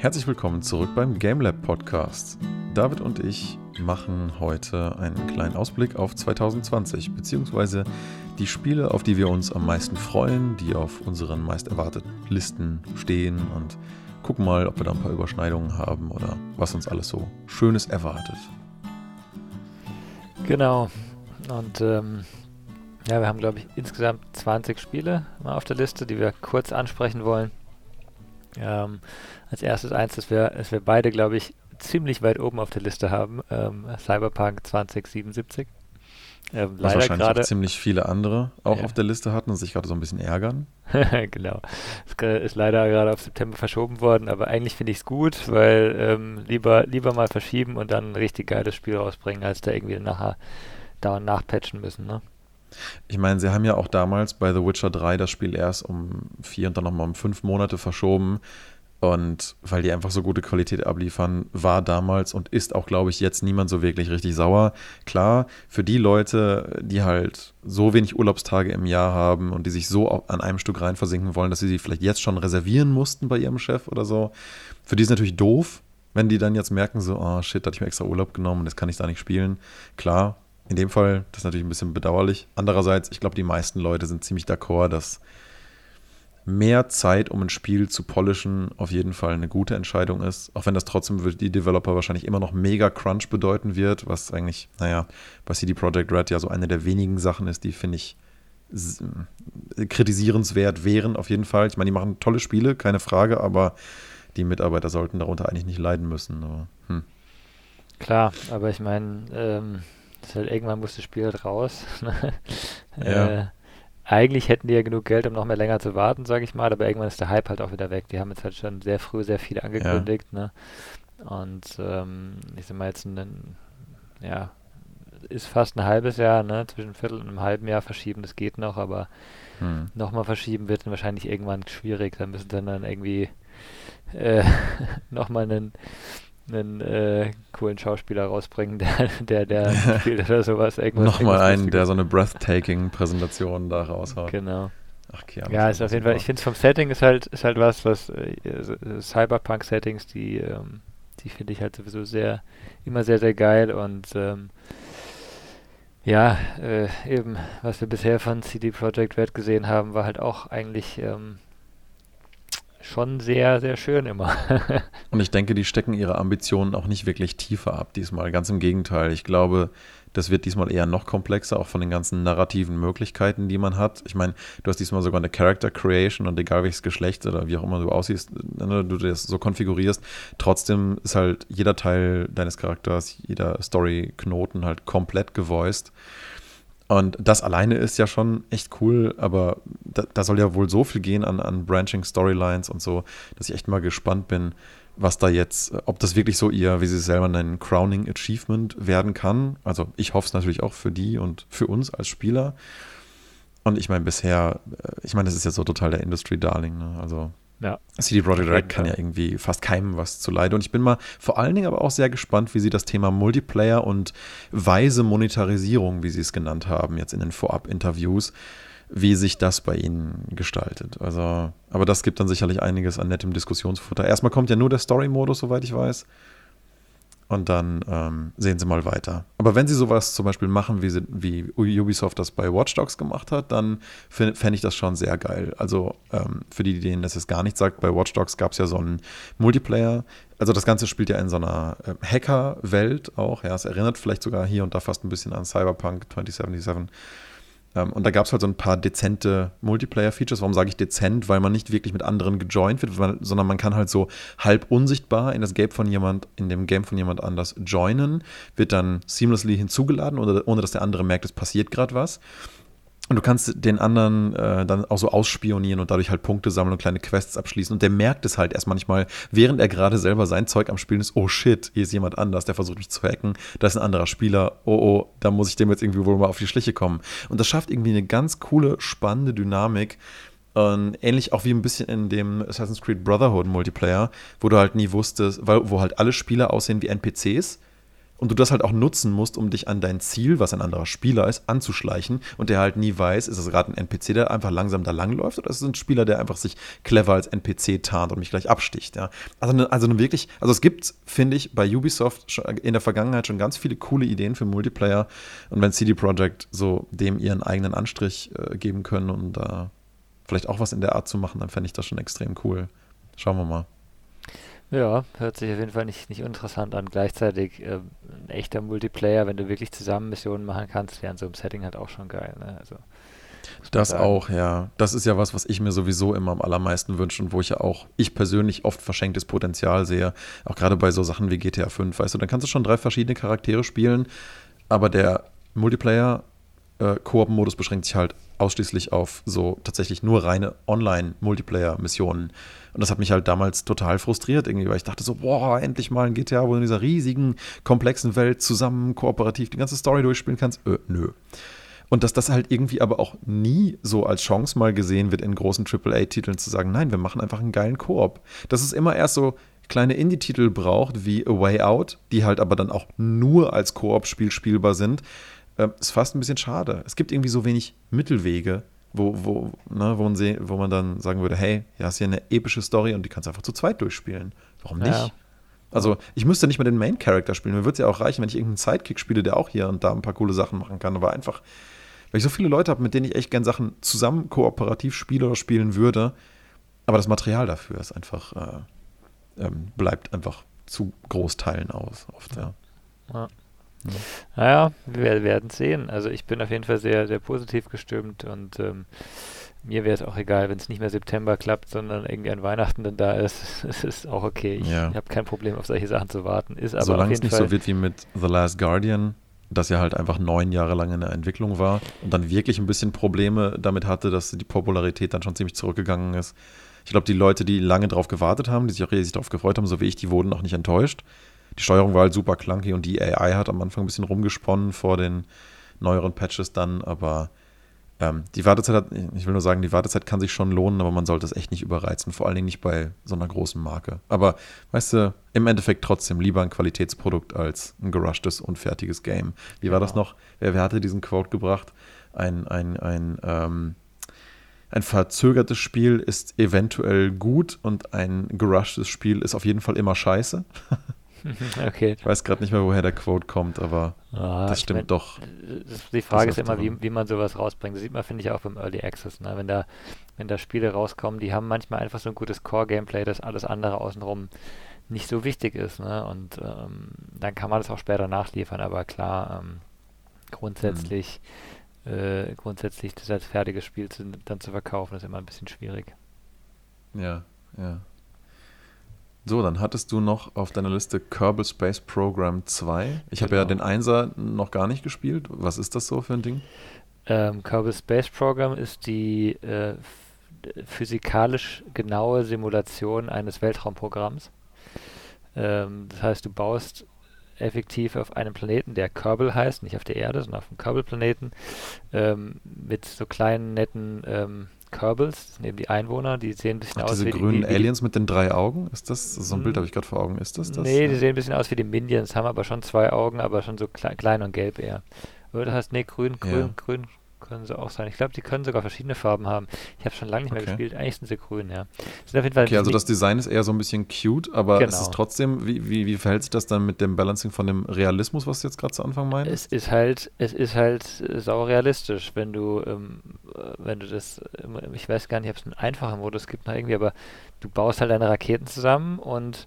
Herzlich willkommen zurück beim GameLab Podcast. David und ich machen heute einen kleinen Ausblick auf 2020, beziehungsweise die Spiele, auf die wir uns am meisten freuen, die auf unseren meist erwarteten Listen stehen und gucken mal, ob wir da ein paar Überschneidungen haben oder was uns alles so Schönes erwartet. Genau. Und ähm, ja, wir haben, glaube ich, insgesamt 20 Spiele mal auf der Liste, die wir kurz ansprechen wollen. Ähm, als erstes eins, das wir, das wir beide, glaube ich, ziemlich weit oben auf der Liste haben. Ähm, Cyberpunk 2077. Ähm, Was wahrscheinlich grade, auch ziemlich viele andere auch ja. auf der Liste hatten und sich gerade so ein bisschen ärgern. genau. Es ist leider gerade auf September verschoben worden, aber eigentlich finde ich es gut, weil ähm, lieber, lieber mal verschieben und dann ein richtig geiles Spiel rausbringen, als da irgendwie nachher dauernd nachpatchen müssen. Ne? Ich meine, sie haben ja auch damals bei The Witcher 3 das Spiel erst um vier und dann nochmal um fünf Monate verschoben. Und weil die einfach so gute Qualität abliefern, war damals und ist auch, glaube ich, jetzt niemand so wirklich richtig sauer. Klar, für die Leute, die halt so wenig Urlaubstage im Jahr haben und die sich so an einem Stück rein versinken wollen, dass sie sie vielleicht jetzt schon reservieren mussten bei ihrem Chef oder so, für die ist natürlich doof, wenn die dann jetzt merken, so, oh shit, da hatte ich mir extra Urlaub genommen und jetzt kann ich da nicht spielen. Klar, in dem Fall, das ist natürlich ein bisschen bedauerlich. Andererseits, ich glaube, die meisten Leute sind ziemlich d'accord, dass mehr Zeit, um ein Spiel zu polischen, auf jeden Fall eine gute Entscheidung ist. Auch wenn das trotzdem für die Developer wahrscheinlich immer noch mega Crunch bedeuten wird, was eigentlich, naja, bei CD Projekt Red ja so eine der wenigen Sachen ist, die, finde ich, kritisierenswert wären, auf jeden Fall. Ich meine, die machen tolle Spiele, keine Frage, aber die Mitarbeiter sollten darunter eigentlich nicht leiden müssen. Aber, hm. Klar, aber ich meine, ähm, halt, irgendwann muss das Spiel halt raus. Ne? ja. äh, eigentlich hätten die ja genug Geld, um noch mehr länger zu warten, sage ich mal, aber irgendwann ist der Hype halt auch wieder weg. Die haben jetzt halt schon sehr früh sehr viel angekündigt, ja. ne? Und ähm, ich sag mal jetzt ein, ja, ist fast ein halbes Jahr, ne? Zwischen Viertel und einem halben Jahr verschieben, das geht noch, aber hm. nochmal verschieben wird dann wahrscheinlich irgendwann schwierig. Da müssen dann dann irgendwie äh, nochmal einen einen äh, coolen Schauspieler rausbringen, der, der, der spielt oder sowas. Irgendwas, Nochmal einen, der so eine breathtaking Präsentation da raushaut. Genau. Ach, Keanu ja, ist auf jeden Fall, ich finde es vom Setting ist halt, ist halt was, was äh, Cyberpunk-Settings, die, ähm, die finde ich halt sowieso sehr, immer sehr, sehr geil und ähm, ja, äh, eben, was wir bisher von CD Projekt Red gesehen haben, war halt auch eigentlich ähm, schon sehr, sehr schön immer. und ich denke, die stecken ihre Ambitionen auch nicht wirklich tiefer ab diesmal. Ganz im Gegenteil. Ich glaube, das wird diesmal eher noch komplexer, auch von den ganzen narrativen Möglichkeiten, die man hat. Ich meine, du hast diesmal sogar eine Character Creation und egal welches Geschlecht oder wie auch immer du aussiehst, ne, du das so konfigurierst, trotzdem ist halt jeder Teil deines Charakters, jeder Story-Knoten halt komplett gevoiced. Und das alleine ist ja schon echt cool, aber da, da, soll ja wohl so viel gehen an, an Branching Storylines und so, dass ich echt mal gespannt bin, was da jetzt, ob das wirklich so ihr, wie sie es selber nennen, Crowning Achievement werden kann. Also ich hoffe es natürlich auch für die und für uns als Spieler. Und ich meine, bisher, äh, ich meine, das ist ja so total der Industry-Darling, ne? Also ja. CD Projekt Red kann ja irgendwie fast keinem was zu leiden. Und ich bin mal vor allen Dingen aber auch sehr gespannt, wie sie das Thema Multiplayer und weise Monetarisierung, wie sie es genannt haben, jetzt in den Vorab-Interviews, wie sich das bei ihnen gestaltet. Also, aber das gibt dann sicherlich einiges an nettem Diskussionsfutter. Erstmal kommt ja nur der Story-Modus, soweit ich weiß und dann ähm, sehen sie mal weiter. Aber wenn sie sowas zum Beispiel machen, wie, sie, wie Ubisoft das bei Watch Dogs gemacht hat, dann fände ich das schon sehr geil. Also ähm, für die, denen das jetzt gar nicht sagt, bei Watch Dogs gab es ja so einen Multiplayer. Also das Ganze spielt ja in so einer äh, Hacker-Welt auch. Ja, es erinnert vielleicht sogar hier und da fast ein bisschen an Cyberpunk 2077. Ähm, und da gab es halt so ein paar dezente Multiplayer-Features. Warum sage ich dezent? Weil man nicht wirklich mit anderen gejoint wird, sondern man kann halt so halb unsichtbar in das Game von jemand, in dem Game von jemand anders joinen, wird dann seamlessly hinzugeladen, ohne dass der andere merkt, es passiert gerade was. Und du kannst den anderen äh, dann auch so ausspionieren und dadurch halt Punkte sammeln und kleine Quests abschließen. Und der merkt es halt erst manchmal, während er gerade selber sein Zeug am Spielen ist, oh shit, hier ist jemand anders, der versucht mich zu hacken, da ist ein anderer Spieler, oh oh, da muss ich dem jetzt irgendwie wohl mal auf die Schliche kommen. Und das schafft irgendwie eine ganz coole, spannende Dynamik. Und ähnlich auch wie ein bisschen in dem Assassin's Creed Brotherhood Multiplayer, wo du halt nie wusstest, weil, wo halt alle Spieler aussehen wie NPCs und du das halt auch nutzen musst, um dich an dein Ziel, was ein anderer Spieler ist, anzuschleichen und der halt nie weiß, ist es gerade ein NPC, der einfach langsam da langläuft oder ist es ein Spieler, der einfach sich clever als NPC tarnt und mich gleich absticht, ja. Also, ne, also ne wirklich, also es gibt, finde ich, bei Ubisoft in der Vergangenheit schon ganz viele coole Ideen für Multiplayer und wenn CD Projekt so dem ihren eigenen Anstrich äh, geben können und da äh, vielleicht auch was in der Art zu machen, dann fände ich das schon extrem cool. Schauen wir mal. Ja, hört sich auf jeden Fall nicht, nicht uninteressant an. Gleichzeitig äh, ein echter Multiplayer, wenn du wirklich zusammen Missionen machen kannst, wäre in so einem Setting halt auch schon geil. Ne? Also, das auch, ja. Das ist ja was, was ich mir sowieso immer am allermeisten wünsche und wo ich ja auch, ich persönlich oft verschenktes Potenzial sehe. Auch gerade bei so Sachen wie GTA 5, weißt du, dann kannst du schon drei verschiedene Charaktere spielen, aber der Multiplayer äh, Koop-Modus beschränkt sich halt ausschließlich auf so tatsächlich nur reine Online-Multiplayer-Missionen. Und das hat mich halt damals total frustriert irgendwie, weil ich dachte so, boah, endlich mal ein GTA, wo du in dieser riesigen, komplexen Welt zusammen kooperativ die ganze Story durchspielen kannst. Äh, nö. Und dass das halt irgendwie aber auch nie so als Chance mal gesehen wird in großen AAA-Titeln zu sagen, nein, wir machen einfach einen geilen Koop. Dass es immer erst so kleine Indie-Titel braucht wie A Way Out, die halt aber dann auch nur als Koop-Spiel spielbar sind, äh, ist fast ein bisschen schade. Es gibt irgendwie so wenig Mittelwege, wo, wo, ne, wo, man, seh, wo man dann sagen würde, hey, hier hast hier eine epische Story und die kannst du einfach zu zweit durchspielen. Warum nicht? Ja. Also ich müsste nicht mal den Main Character spielen. Mir würde es ja auch reichen, wenn ich irgendeinen Sidekick spiele, der auch hier und da ein paar coole Sachen machen kann. Aber einfach, weil ich so viele Leute habe, mit denen ich echt gern Sachen zusammen kooperativ spiele oder spielen würde. Aber das Material dafür ist einfach, äh, ähm, bleibt einfach zu Großteilen aus, oft, ja. ja. Ja. Naja, wir werden sehen. Also ich bin auf jeden Fall sehr, sehr positiv gestimmt und ähm, mir wäre es auch egal, wenn es nicht mehr September klappt, sondern irgendwie an Weihnachten dann da ist. Es ist auch okay. Ich ja. habe kein Problem, auf solche Sachen zu warten. Ist aber Solange es nicht Fall so wird wie mit The Last Guardian, das ja halt einfach neun Jahre lang in der Entwicklung war und dann wirklich ein bisschen Probleme damit hatte, dass die Popularität dann schon ziemlich zurückgegangen ist. Ich glaube, die Leute, die lange drauf gewartet haben, die sich auch riesig darauf gefreut haben, so wie ich, die wurden auch nicht enttäuscht die Steuerung war halt super clunky und die AI hat am Anfang ein bisschen rumgesponnen vor den neueren Patches dann, aber ähm, die Wartezeit hat, ich will nur sagen, die Wartezeit kann sich schon lohnen, aber man sollte es echt nicht überreizen, vor allen Dingen nicht bei so einer großen Marke. Aber weißt du, im Endeffekt trotzdem lieber ein Qualitätsprodukt als ein gerushtes, unfertiges Game. Wie genau. war das genau. noch? Wer, wer, hatte diesen Quote gebracht? Ein, ein, ein, ähm, ein verzögertes Spiel ist eventuell gut und ein gerushtes Spiel ist auf jeden Fall immer scheiße. okay. Ich weiß gerade nicht mehr, woher der Quote kommt, aber ah, das stimmt mein, doch. Die Frage ist immer, wie, wie man sowas rausbringt. Das sieht man, finde ich, auch beim Early Access. Ne? Wenn, da, wenn da Spiele rauskommen, die haben manchmal einfach so ein gutes Core-Gameplay, dass alles andere außenrum nicht so wichtig ist. Ne? Und ähm, dann kann man das auch später nachliefern, aber klar, ähm, grundsätzlich, hm. äh, grundsätzlich das als fertiges Spiel zu, dann zu verkaufen, ist immer ein bisschen schwierig. Ja, ja. So, dann hattest du noch auf deiner Liste Kerbal Space Program 2. Ich habe ja genau. den Einser noch gar nicht gespielt. Was ist das so für ein Ding? Ähm, Kerbal Space Program ist die äh, physikalisch genaue Simulation eines Weltraumprogramms. Ähm, das heißt, du baust effektiv auf einem Planeten, der Kerbal heißt, nicht auf der Erde, sondern auf einem Kerbal-Planeten, ähm, mit so kleinen, netten ähm, Kerbals, das sind eben die Einwohner, die sehen ein bisschen Ach, aus diese wie grünen die, wie Aliens mit den drei Augen? Ist das, so ein Bild habe ich gerade vor Augen, ist das das? Nee, die sehen ein bisschen aus wie die Minions, haben aber schon zwei Augen, aber schon so klein, klein und gelb eher. Oder heißt, nee, grün, grün, ja. grün, können sie auch sein. Ich glaube, die können sogar verschiedene Farben haben. Ich habe schon lange nicht mehr okay. gespielt. Eigentlich sind sie grün, ja. Sind auf jeden Fall okay, also das Design ist eher so ein bisschen cute, aber genau. es ist trotzdem, wie, wie, wie verhält sich das dann mit dem Balancing von dem Realismus, was du jetzt gerade zu Anfang meinst? Es ist halt, es ist halt saurealistisch, wenn du, ähm, wenn du das, ich weiß gar nicht, ob es einen einfachen Modus gibt noch irgendwie, aber du baust halt deine Raketen zusammen und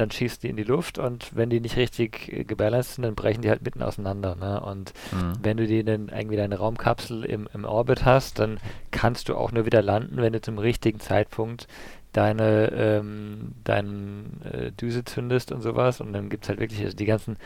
dann schießt die in die Luft und wenn die nicht richtig äh, gebalanced sind, dann brechen die halt mitten auseinander. Ne? Und mhm. wenn du die dann irgendwie deine Raumkapsel im, im Orbit hast, dann kannst du auch nur wieder landen, wenn du zum richtigen Zeitpunkt deine ähm, deinen äh, Düse zündest und sowas und dann gibt es halt wirklich, also die ganzen,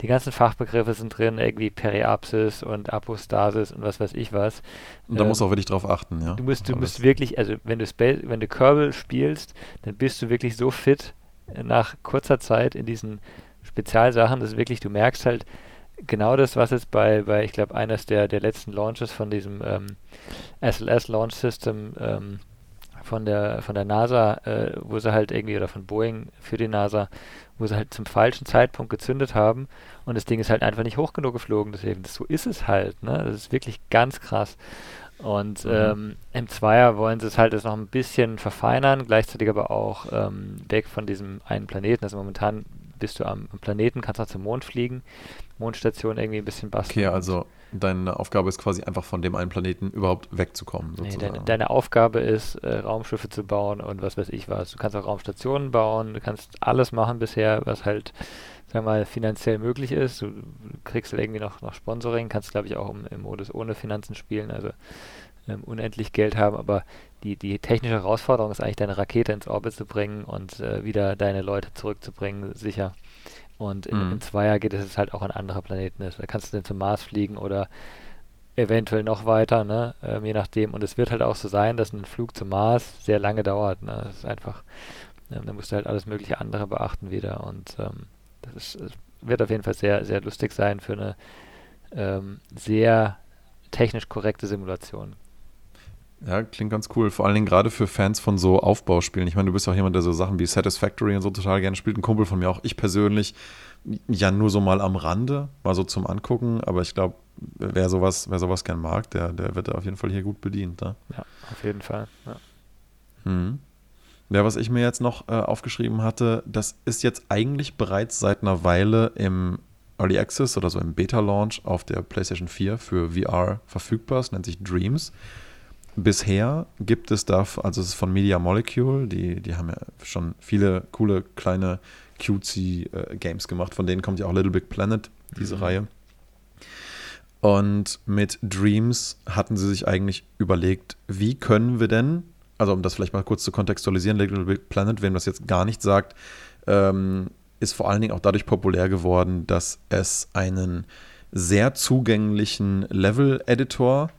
die ganzen Fachbegriffe sind drin, irgendwie Periapsis und Apostasis und was weiß ich was. Und da ähm, musst du auch wirklich drauf achten, ja. Du musst, du musst wirklich, also wenn du Space, wenn du Kerbal spielst, dann bist du wirklich so fit, nach kurzer Zeit in diesen Spezialsachen, das ist wirklich, du merkst halt genau das, was jetzt bei, bei ich glaube, eines der, der letzten Launches von diesem ähm, SLS Launch System ähm, von der von der NASA, äh, wo sie halt irgendwie, oder von Boeing für die NASA, wo sie halt zum falschen Zeitpunkt gezündet haben und das Ding ist halt einfach nicht hoch genug geflogen. Deswegen, so ist es halt. Ne? Das ist wirklich ganz krass. Und mhm. ähm, im Zweier wollen sie es halt jetzt noch ein bisschen verfeinern, gleichzeitig aber auch ähm, weg von diesem einen Planeten. Also momentan bist du am, am Planeten, kannst auch zum Mond fliegen, Mondstation irgendwie ein bisschen basteln. Okay, also deine Aufgabe ist quasi einfach von dem einen Planeten überhaupt wegzukommen. Nee, deine, deine, Aufgabe ist, äh, Raumschiffe zu bauen und was weiß ich was. Du kannst auch Raumstationen bauen, du kannst alles machen bisher, was halt, sag mal, finanziell möglich ist. Du, du kriegst irgendwie noch, noch Sponsoring, kannst glaube ich auch im, im, Modus ohne Finanzen spielen, also ähm, unendlich Geld haben, aber die, die technische Herausforderung ist eigentlich, deine Rakete ins Orbit zu bringen und äh, wieder deine Leute zurückzubringen, sicher. Und in, mhm. in Zweier geht es halt auch an andere Planeten. Da kannst du dann zum Mars fliegen oder eventuell noch weiter, ne? Ähm, je nachdem. Und es wird halt auch so sein, dass ein Flug zum Mars sehr lange dauert. Ne? Das ist einfach, ähm, da musst du halt alles mögliche andere beachten wieder. Und ähm, das ist, wird auf jeden Fall sehr, sehr lustig sein für eine ähm, sehr technisch korrekte Simulation. Ja, klingt ganz cool. Vor allen Dingen gerade für Fans von so Aufbauspielen. Ich meine, du bist auch jemand, der so Sachen wie Satisfactory und so total gerne spielt. Ein Kumpel von mir auch. Ich persönlich ja nur so mal am Rande, mal so zum Angucken. Aber ich glaube, wer sowas, wer sowas gern mag, der, der wird auf jeden Fall hier gut bedient. Ne? Ja, auf jeden Fall. Ja. Hm. Ja, was ich mir jetzt noch äh, aufgeschrieben hatte, das ist jetzt eigentlich bereits seit einer Weile im Early Access oder so im Beta-Launch auf der PlayStation 4 für VR verfügbar. Es nennt sich Dreams. Bisher gibt es da, also es ist von Media Molecule, die, die haben ja schon viele coole kleine cutesy äh, Games gemacht, von denen kommt ja auch Little Big Planet, diese mhm. Reihe. Und mit Dreams hatten sie sich eigentlich überlegt, wie können wir denn, also um das vielleicht mal kurz zu kontextualisieren, Little Big Planet, wem das jetzt gar nicht sagt, ähm, ist vor allen Dingen auch dadurch populär geworden, dass es einen sehr zugänglichen Level-Editor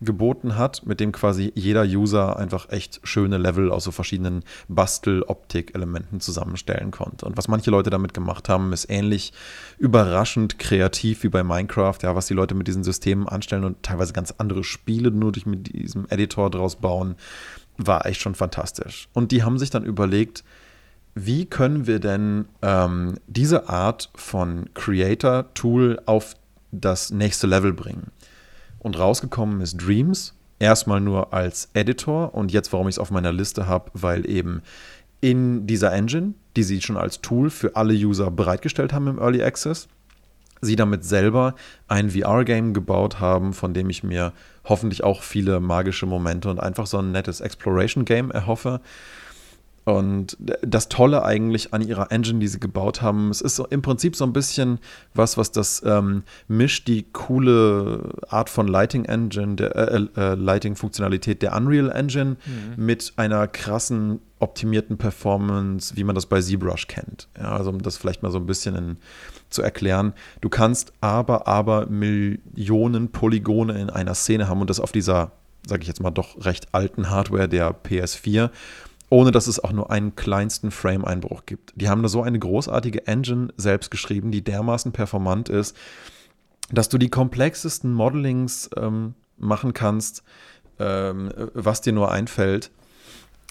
geboten hat, mit dem quasi jeder User einfach echt schöne Level aus so verschiedenen Bastel-Optik-Elementen zusammenstellen konnte. Und was manche Leute damit gemacht haben, ist ähnlich überraschend kreativ wie bei Minecraft, ja, was die Leute mit diesen Systemen anstellen und teilweise ganz andere Spiele nur durch mit diesem Editor draus bauen, war echt schon fantastisch. Und die haben sich dann überlegt, wie können wir denn ähm, diese Art von Creator-Tool auf das nächste Level bringen? Und rausgekommen ist Dreams, erstmal nur als Editor und jetzt, warum ich es auf meiner Liste habe, weil eben in dieser Engine, die sie schon als Tool für alle User bereitgestellt haben im Early Access, sie damit selber ein VR-Game gebaut haben, von dem ich mir hoffentlich auch viele magische Momente und einfach so ein nettes Exploration-Game erhoffe. Und das Tolle eigentlich an ihrer Engine, die sie gebaut haben, es ist im Prinzip so ein bisschen was, was das ähm, mischt, die coole Art von Lighting Engine, der äh, äh, Lighting-Funktionalität der Unreal Engine mhm. mit einer krassen optimierten Performance, wie man das bei ZBrush kennt. Ja, also um das vielleicht mal so ein bisschen in, zu erklären. Du kannst aber, aber Millionen Polygone in einer Szene haben und das auf dieser, sage ich jetzt mal, doch recht alten Hardware der PS4 ohne dass es auch nur einen kleinsten Frame-Einbruch gibt. Die haben da so eine großartige Engine selbst geschrieben, die dermaßen performant ist, dass du die komplexesten Modelings ähm, machen kannst, ähm, was dir nur einfällt.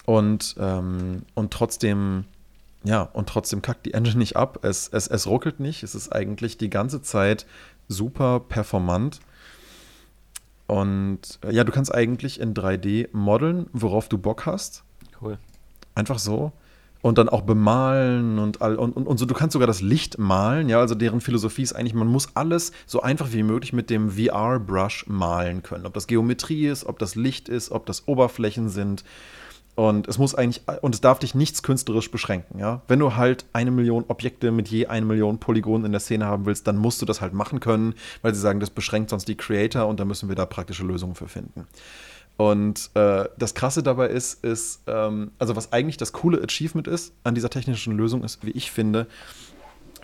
Und, ähm, und trotzdem, ja, und trotzdem kackt die Engine nicht ab. Es, es, es ruckelt nicht. Es ist eigentlich die ganze Zeit super performant. Und ja, du kannst eigentlich in 3D modeln, worauf du Bock hast. Cool. Einfach so. Und dann auch bemalen und, all, und, und, und so. Du kannst sogar das Licht malen, ja. Also deren Philosophie ist eigentlich, man muss alles so einfach wie möglich mit dem VR-Brush malen können. Ob das Geometrie ist, ob das Licht ist, ob das Oberflächen sind. Und es muss eigentlich, und es darf dich nichts künstlerisch beschränken, ja. Wenn du halt eine Million Objekte mit je eine Million Polygonen in der Szene haben willst, dann musst du das halt machen können, weil sie sagen, das beschränkt sonst die Creator und da müssen wir da praktische Lösungen für finden. Und äh, das Krasse dabei ist, ist, ähm, also was eigentlich das coole Achievement ist an dieser technischen Lösung ist, wie ich finde,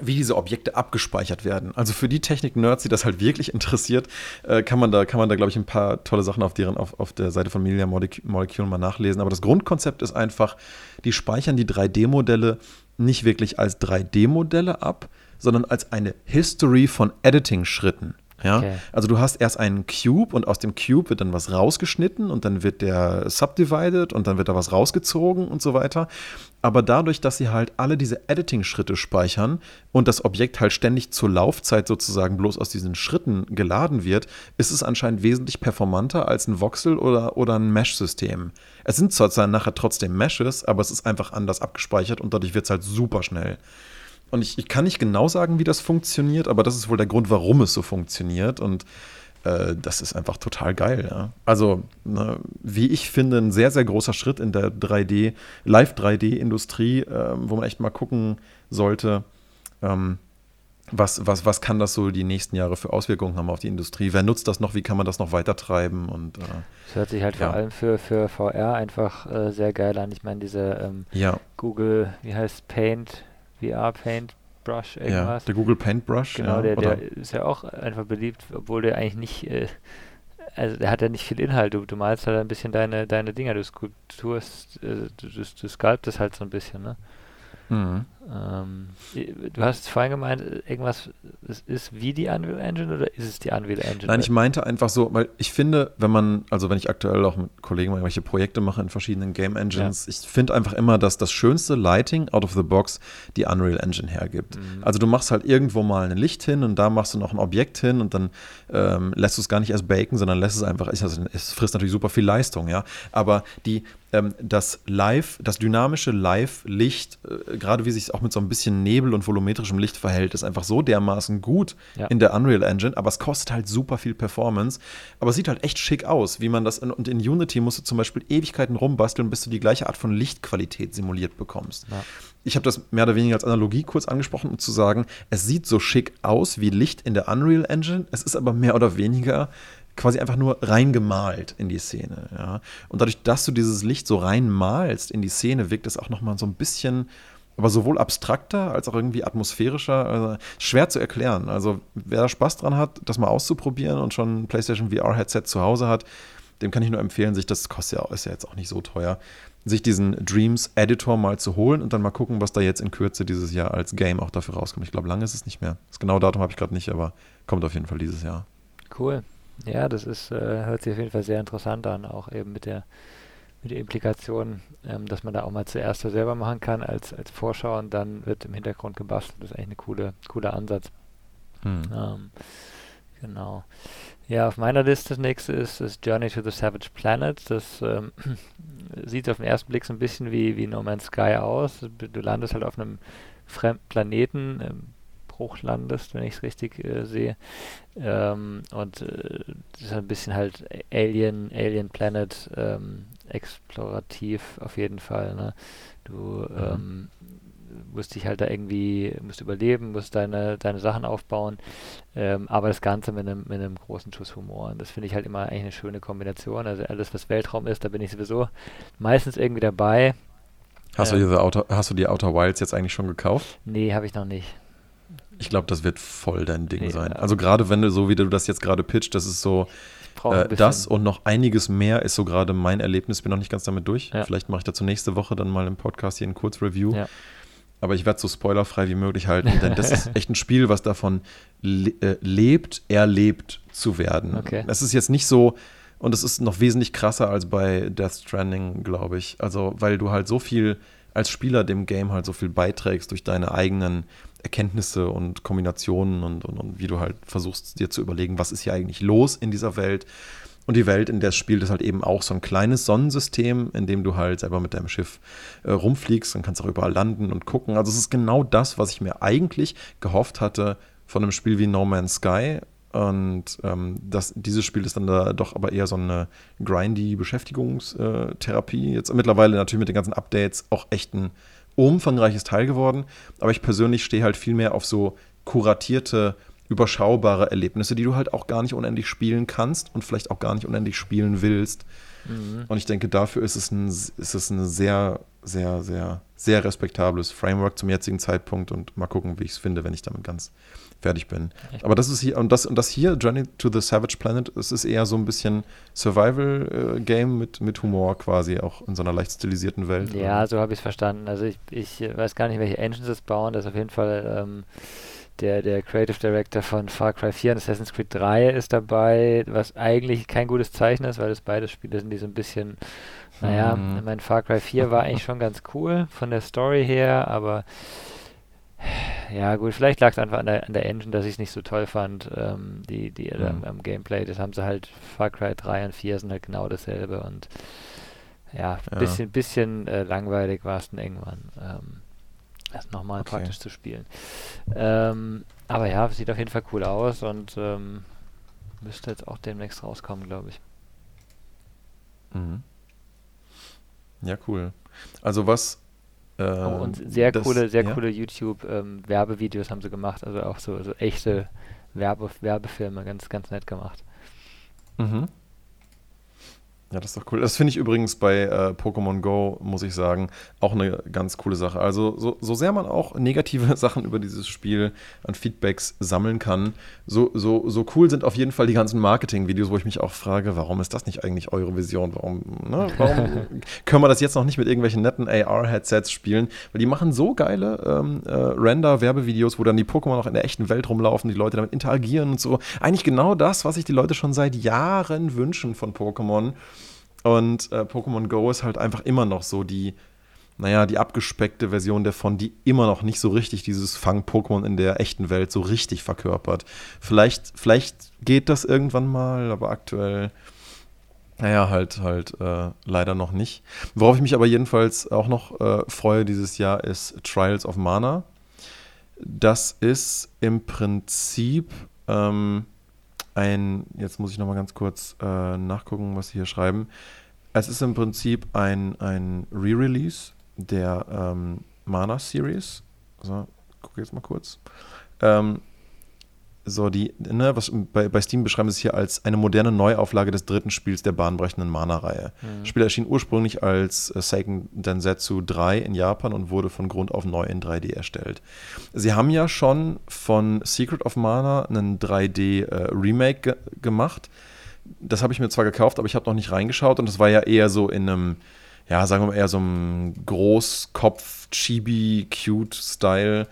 wie diese Objekte abgespeichert werden. Also für die Technik-Nerds, die das halt wirklich interessiert, äh, kann man da, kann man da, glaube ich, ein paar tolle Sachen auf deren, auf, auf der Seite von Media Molecule mal nachlesen. Aber das Grundkonzept ist einfach, die speichern die 3D-Modelle nicht wirklich als 3D-Modelle ab, sondern als eine History von Editing-Schritten. Ja? Okay. Also du hast erst einen Cube und aus dem Cube wird dann was rausgeschnitten und dann wird der subdivided und dann wird da was rausgezogen und so weiter. Aber dadurch, dass sie halt alle diese Editing-Schritte speichern und das Objekt halt ständig zur Laufzeit sozusagen bloß aus diesen Schritten geladen wird, ist es anscheinend wesentlich performanter als ein Voxel oder, oder ein Mesh-System. Es sind zwar nachher trotzdem Meshes, aber es ist einfach anders abgespeichert und dadurch wird es halt super schnell. Und ich, ich, kann nicht genau sagen, wie das funktioniert, aber das ist wohl der Grund, warum es so funktioniert. Und äh, das ist einfach total geil. Ja. Also, ne, wie ich finde, ein sehr, sehr großer Schritt in der 3D, Live-3D-Industrie, äh, wo man echt mal gucken sollte, ähm, was, was, was kann das so die nächsten Jahre für Auswirkungen haben auf die Industrie? Wer nutzt das noch? Wie kann man das noch weiter treiben? Und, äh, das hört sich halt ja. vor allem für, für VR einfach äh, sehr geil an. Ich meine, diese ähm, ja. Google, wie heißt Paint, VR Paint Brush irgendwas. Ja, der Google Paint Brush. Genau, ja, der, der ist ja auch einfach beliebt, obwohl der eigentlich nicht, äh, also der hat ja nicht viel Inhalt. Du, du malst halt ein bisschen deine, deine Dinger, du skulpturst, äh, du, du, du sculptest halt so ein bisschen, ne? Mhm. Ähm, du hast vorhin gemeint, irgendwas es ist wie die Unreal Engine oder ist es die Unreal Engine? Nein, ich meinte einfach so, weil ich finde, wenn man, also wenn ich aktuell auch mit Kollegen irgendwelche Projekte mache in verschiedenen Game Engines, ja. ich finde einfach immer, dass das schönste Lighting out of the box die Unreal Engine hergibt. Mhm. Also du machst halt irgendwo mal ein Licht hin und da machst du noch ein Objekt hin und dann ähm, lässt du es gar nicht erst baken, sondern lässt es einfach, also es frisst natürlich super viel Leistung, ja, aber die ähm, das Live, das dynamische Live-Licht, äh, gerade wie sich es auch mit so einem bisschen Nebel und volumetrischem Licht verhält, ist einfach so dermaßen gut ja. in der Unreal Engine, aber es kostet halt super viel Performance. Aber es sieht halt echt schick aus, wie man das, in, und in Unity musst du zum Beispiel Ewigkeiten rumbasteln, bis du die gleiche Art von Lichtqualität simuliert bekommst. Ja. Ich habe das mehr oder weniger als Analogie kurz angesprochen, um zu sagen, es sieht so schick aus wie Licht in der Unreal Engine, es ist aber mehr oder weniger quasi einfach nur reingemalt in die Szene. Ja? Und dadurch, dass du dieses Licht so reinmalst in die Szene, wirkt es auch nochmal so ein bisschen, aber sowohl abstrakter als auch irgendwie atmosphärischer. Also schwer zu erklären. Also wer da Spaß dran hat, das mal auszuprobieren und schon ein PlayStation VR-Headset zu Hause hat, dem kann ich nur empfehlen, sich das kostet ja, ist ja jetzt auch nicht so teuer, sich diesen Dreams Editor mal zu holen und dann mal gucken, was da jetzt in Kürze dieses Jahr als Game auch dafür rauskommt. Ich glaube, lange ist es nicht mehr. Das genaue Datum habe ich gerade nicht, aber kommt auf jeden Fall dieses Jahr. Cool. Ja, das ist, äh, hört sich auf jeden Fall sehr interessant an, auch eben mit der mit der Implikation, ähm, dass man da auch mal zuerst so selber machen kann als, als Vorschau und dann wird im Hintergrund gebastelt. Das ist eigentlich ein coole, cooler Ansatz. Hm. Ähm, genau. Ja, auf meiner Liste das nächste ist das Journey to the Savage Planet. Das ähm, sieht auf den ersten Blick so ein bisschen wie, wie No Man's Sky aus. Du landest halt auf einem fremden Planeten, Bruch landest, wenn ich es richtig äh, sehe. Ähm, und äh, das ist ein bisschen halt Alien, Alien Planet ähm, explorativ auf jeden Fall. Ne? Du mhm. ähm, musst dich halt da irgendwie, musst überleben, musst deine, deine Sachen aufbauen, ähm, aber das Ganze mit einem, mit einem großen Schuss Humor. Und das finde ich halt immer eigentlich eine schöne Kombination. Also alles, was Weltraum ist, da bin ich sowieso meistens irgendwie dabei. Hast, ähm, du, diese Outer, hast du die Outer Wilds jetzt eigentlich schon gekauft? Nee, habe ich noch nicht. Ich glaube, das wird voll dein Ding ja. sein. Also gerade wenn du so, wie du das jetzt gerade pitcht, das ist so, äh, das und noch einiges mehr ist so gerade mein Erlebnis. Bin noch nicht ganz damit durch. Ja. Vielleicht mache ich dazu nächste Woche dann mal im Podcast hier ein Kurzreview. Ja. Aber ich werde so spoilerfrei wie möglich halten, denn das ist echt ein Spiel, was davon le äh, lebt, erlebt zu werden. Okay. Es ist jetzt nicht so, und es ist noch wesentlich krasser als bei Death Stranding, glaube ich. Also, weil du halt so viel als Spieler dem Game halt so viel beiträgst durch deine eigenen Erkenntnisse und Kombinationen und, und, und wie du halt versuchst, dir zu überlegen, was ist hier eigentlich los in dieser Welt. Und die Welt, in der es spielt, ist halt eben auch so ein kleines Sonnensystem, in dem du halt selber mit deinem Schiff äh, rumfliegst und kannst auch überall landen und gucken. Also es ist genau das, was ich mir eigentlich gehofft hatte von einem Spiel wie No Man's Sky. Und ähm, das, dieses Spiel ist dann da doch aber eher so eine grindy Beschäftigungstherapie. Jetzt mittlerweile natürlich mit den ganzen Updates auch echt ein umfangreiches Teil geworden. Aber ich persönlich stehe halt viel mehr auf so kuratierte, überschaubare Erlebnisse, die du halt auch gar nicht unendlich spielen kannst und vielleicht auch gar nicht unendlich spielen willst. Mhm. Und ich denke, dafür ist es ein, ist es ein sehr, sehr, sehr, sehr respektables Framework zum jetzigen Zeitpunkt und mal gucken, wie ich es finde, wenn ich damit ganz fertig bin. Echt? Aber das ist hier, und das, und das hier, Journey to the Savage Planet, es ist eher so ein bisschen Survival-Game mit, mit Humor quasi, auch in so einer leicht stilisierten Welt. Ja, so habe ich es verstanden. Also ich, ich weiß gar nicht, welche Engines es bauen, das ist auf jeden Fall ähm, der, der Creative Director von Far Cry 4 und Assassin's Creed 3 ist dabei, was eigentlich kein gutes Zeichen ist, weil es beide Spiele sind, die so ein bisschen, naja, mhm. mein Far Cry 4 war eigentlich schon ganz cool von der Story her, aber ja, gut, vielleicht lag es einfach an der, an der Engine, dass ich es nicht so toll fand, ähm, die, die mhm. am, am, Gameplay. Das haben sie halt, Far Cry 3 und 4 sind halt genau dasselbe und ja, ein ja. bisschen, bisschen äh, langweilig war es dann irgendwann, ähm, das nochmal okay. praktisch zu spielen. Ähm, aber ja, sieht auf jeden Fall cool aus und ähm, müsste jetzt auch demnächst rauskommen, glaube ich. Mhm. Ja, cool. Also was Oh, und ähm, sehr das, coole, sehr ja. coole YouTube-Werbevideos ähm, haben sie gemacht, also auch so, so echte Werbe, Werbefilme, ganz, ganz nett gemacht. Mhm. Ja, das ist doch cool. Das finde ich übrigens bei äh, Pokémon Go, muss ich sagen, auch eine ganz coole Sache. Also, so, so sehr man auch negative Sachen über dieses Spiel an Feedbacks sammeln kann, so, so, so cool sind auf jeden Fall die ganzen Marketing-Videos, wo ich mich auch frage, warum ist das nicht eigentlich eure Vision? Warum, ne? warum können wir das jetzt noch nicht mit irgendwelchen netten AR-Headsets spielen? Weil die machen so geile ähm, äh, Render-Werbevideos, wo dann die Pokémon auch in der echten Welt rumlaufen, die Leute damit interagieren und so. Eigentlich genau das, was sich die Leute schon seit Jahren wünschen von Pokémon. Und äh, Pokémon Go ist halt einfach immer noch so die, naja, die abgespeckte Version davon, die immer noch nicht so richtig dieses Fang-Pokémon in der echten Welt so richtig verkörpert. Vielleicht, vielleicht geht das irgendwann mal, aber aktuell, naja, halt, halt äh, leider noch nicht. Worauf ich mich aber jedenfalls auch noch äh, freue dieses Jahr ist Trials of Mana. Das ist im Prinzip ähm, ein, jetzt muss ich nochmal ganz kurz äh, nachgucken, was sie hier schreiben. Es ist im Prinzip ein, ein Re-Release der ähm, Mana Series. So, gucke jetzt mal kurz. Ähm, so die, ne, was bei, bei Steam beschreiben sie es hier als eine moderne Neuauflage des dritten Spiels der bahnbrechenden Mana-Reihe. Mhm. Das Spiel erschien ursprünglich als äh, Seiken Densetsu 3 in Japan und wurde von Grund auf neu in 3D erstellt. Sie haben ja schon von Secret of Mana einen 3D-Remake äh, ge gemacht. Das habe ich mir zwar gekauft, aber ich habe noch nicht reingeschaut und das war ja eher so in einem, ja, sagen wir mal eher so einem Großkopf-Chibi-Cute-Style.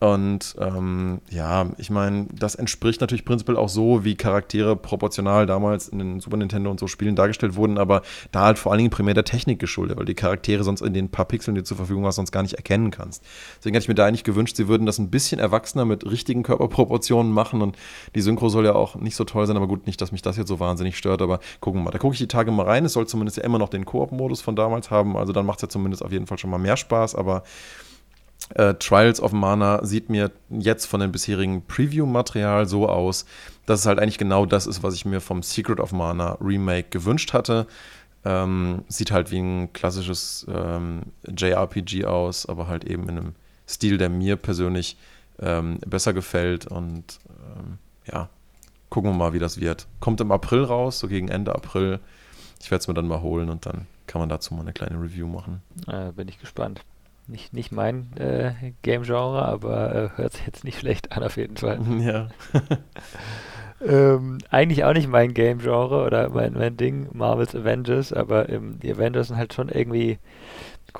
Und ähm, ja, ich meine, das entspricht natürlich prinzipiell auch so, wie Charaktere proportional damals in den Super Nintendo und so Spielen dargestellt wurden, aber da halt vor allen Dingen primär der Technik geschuldet, weil die Charaktere sonst in den paar Pixeln, die du zur Verfügung hast, sonst gar nicht erkennen kannst. Deswegen hätte ich mir da eigentlich gewünscht, sie würden das ein bisschen erwachsener mit richtigen Körperproportionen machen und die Synchro soll ja auch nicht so toll sein, aber gut, nicht, dass mich das jetzt so wahnsinnig stört, aber gucken wir mal. Da gucke ich die Tage mal rein. Es soll zumindest ja immer noch den Koop-Modus von damals haben, also dann macht es ja zumindest auf jeden Fall schon mal mehr Spaß, aber äh, Trials of Mana sieht mir jetzt von dem bisherigen Preview-Material so aus, dass es halt eigentlich genau das ist, was ich mir vom Secret of Mana Remake gewünscht hatte. Ähm, sieht halt wie ein klassisches ähm, JRPG aus, aber halt eben in einem Stil, der mir persönlich ähm, besser gefällt. Und ähm, ja, gucken wir mal, wie das wird. Kommt im April raus, so gegen Ende April. Ich werde es mir dann mal holen und dann kann man dazu mal eine kleine Review machen. Äh, bin ich gespannt nicht, nicht mein äh, Game-Genre, aber äh, hört sich jetzt nicht schlecht an auf jeden Fall. Ja. ähm, eigentlich auch nicht mein Game-Genre oder mein, mein Ding, Marvel's Avengers, aber ähm, die Avengers sind halt schon irgendwie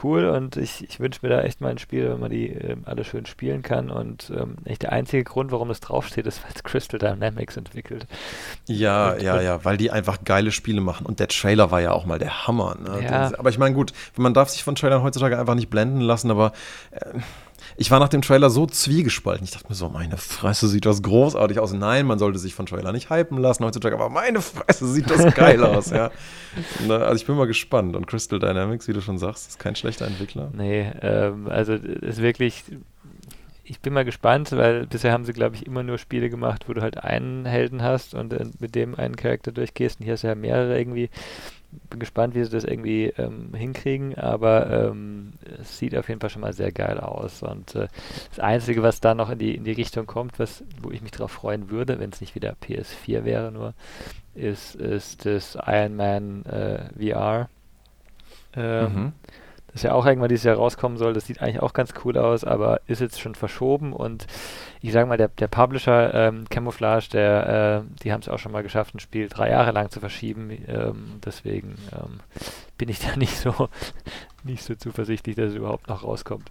cool und ich, ich wünsche mir da echt mal ein Spiel, wenn man die ähm, alle schön spielen kann und ähm, echt der einzige Grund, warum das draufsteht, ist, weil es Crystal Dynamics entwickelt. Ja, und, ja, ja, weil die einfach geile Spiele machen und der Trailer war ja auch mal der Hammer. Ne? Ja. Aber ich meine, gut, man darf sich von Trailern heutzutage einfach nicht blenden lassen, aber äh, ich war nach dem Trailer so zwiegespalten. Ich dachte mir so, meine Fresse, sieht das großartig aus. Nein, man sollte sich von Trailer nicht hypen lassen heutzutage, aber meine Fresse, sieht das geil aus, ja. Ne, also ich bin mal gespannt. Und Crystal Dynamics, wie du schon sagst, ist kein schlechter Entwickler. Nee, ähm, also ist wirklich ich bin mal gespannt, weil bisher haben sie, glaube ich, immer nur Spiele gemacht, wo du halt einen Helden hast und äh, mit dem einen Charakter durchgehst. Und hier hast du ja mehrere irgendwie bin gespannt, wie sie das irgendwie ähm, hinkriegen, aber ähm, es sieht auf jeden Fall schon mal sehr geil aus. Und äh, das Einzige, was da noch in die, in die Richtung kommt, was, wo ich mich darauf freuen würde, wenn es nicht wieder PS4 wäre, nur, ist, ist das Iron Man äh, VR. Ähm, mhm das ja auch irgendwann dieses Jahr rauskommen soll. Das sieht eigentlich auch ganz cool aus, aber ist jetzt schon verschoben und ich sage mal, der, der Publisher ähm, Camouflage, der, äh, die haben es auch schon mal geschafft, ein Spiel drei Jahre lang zu verschieben. Ähm, deswegen ähm, bin ich da nicht so nicht so zuversichtlich, dass es überhaupt noch rauskommt.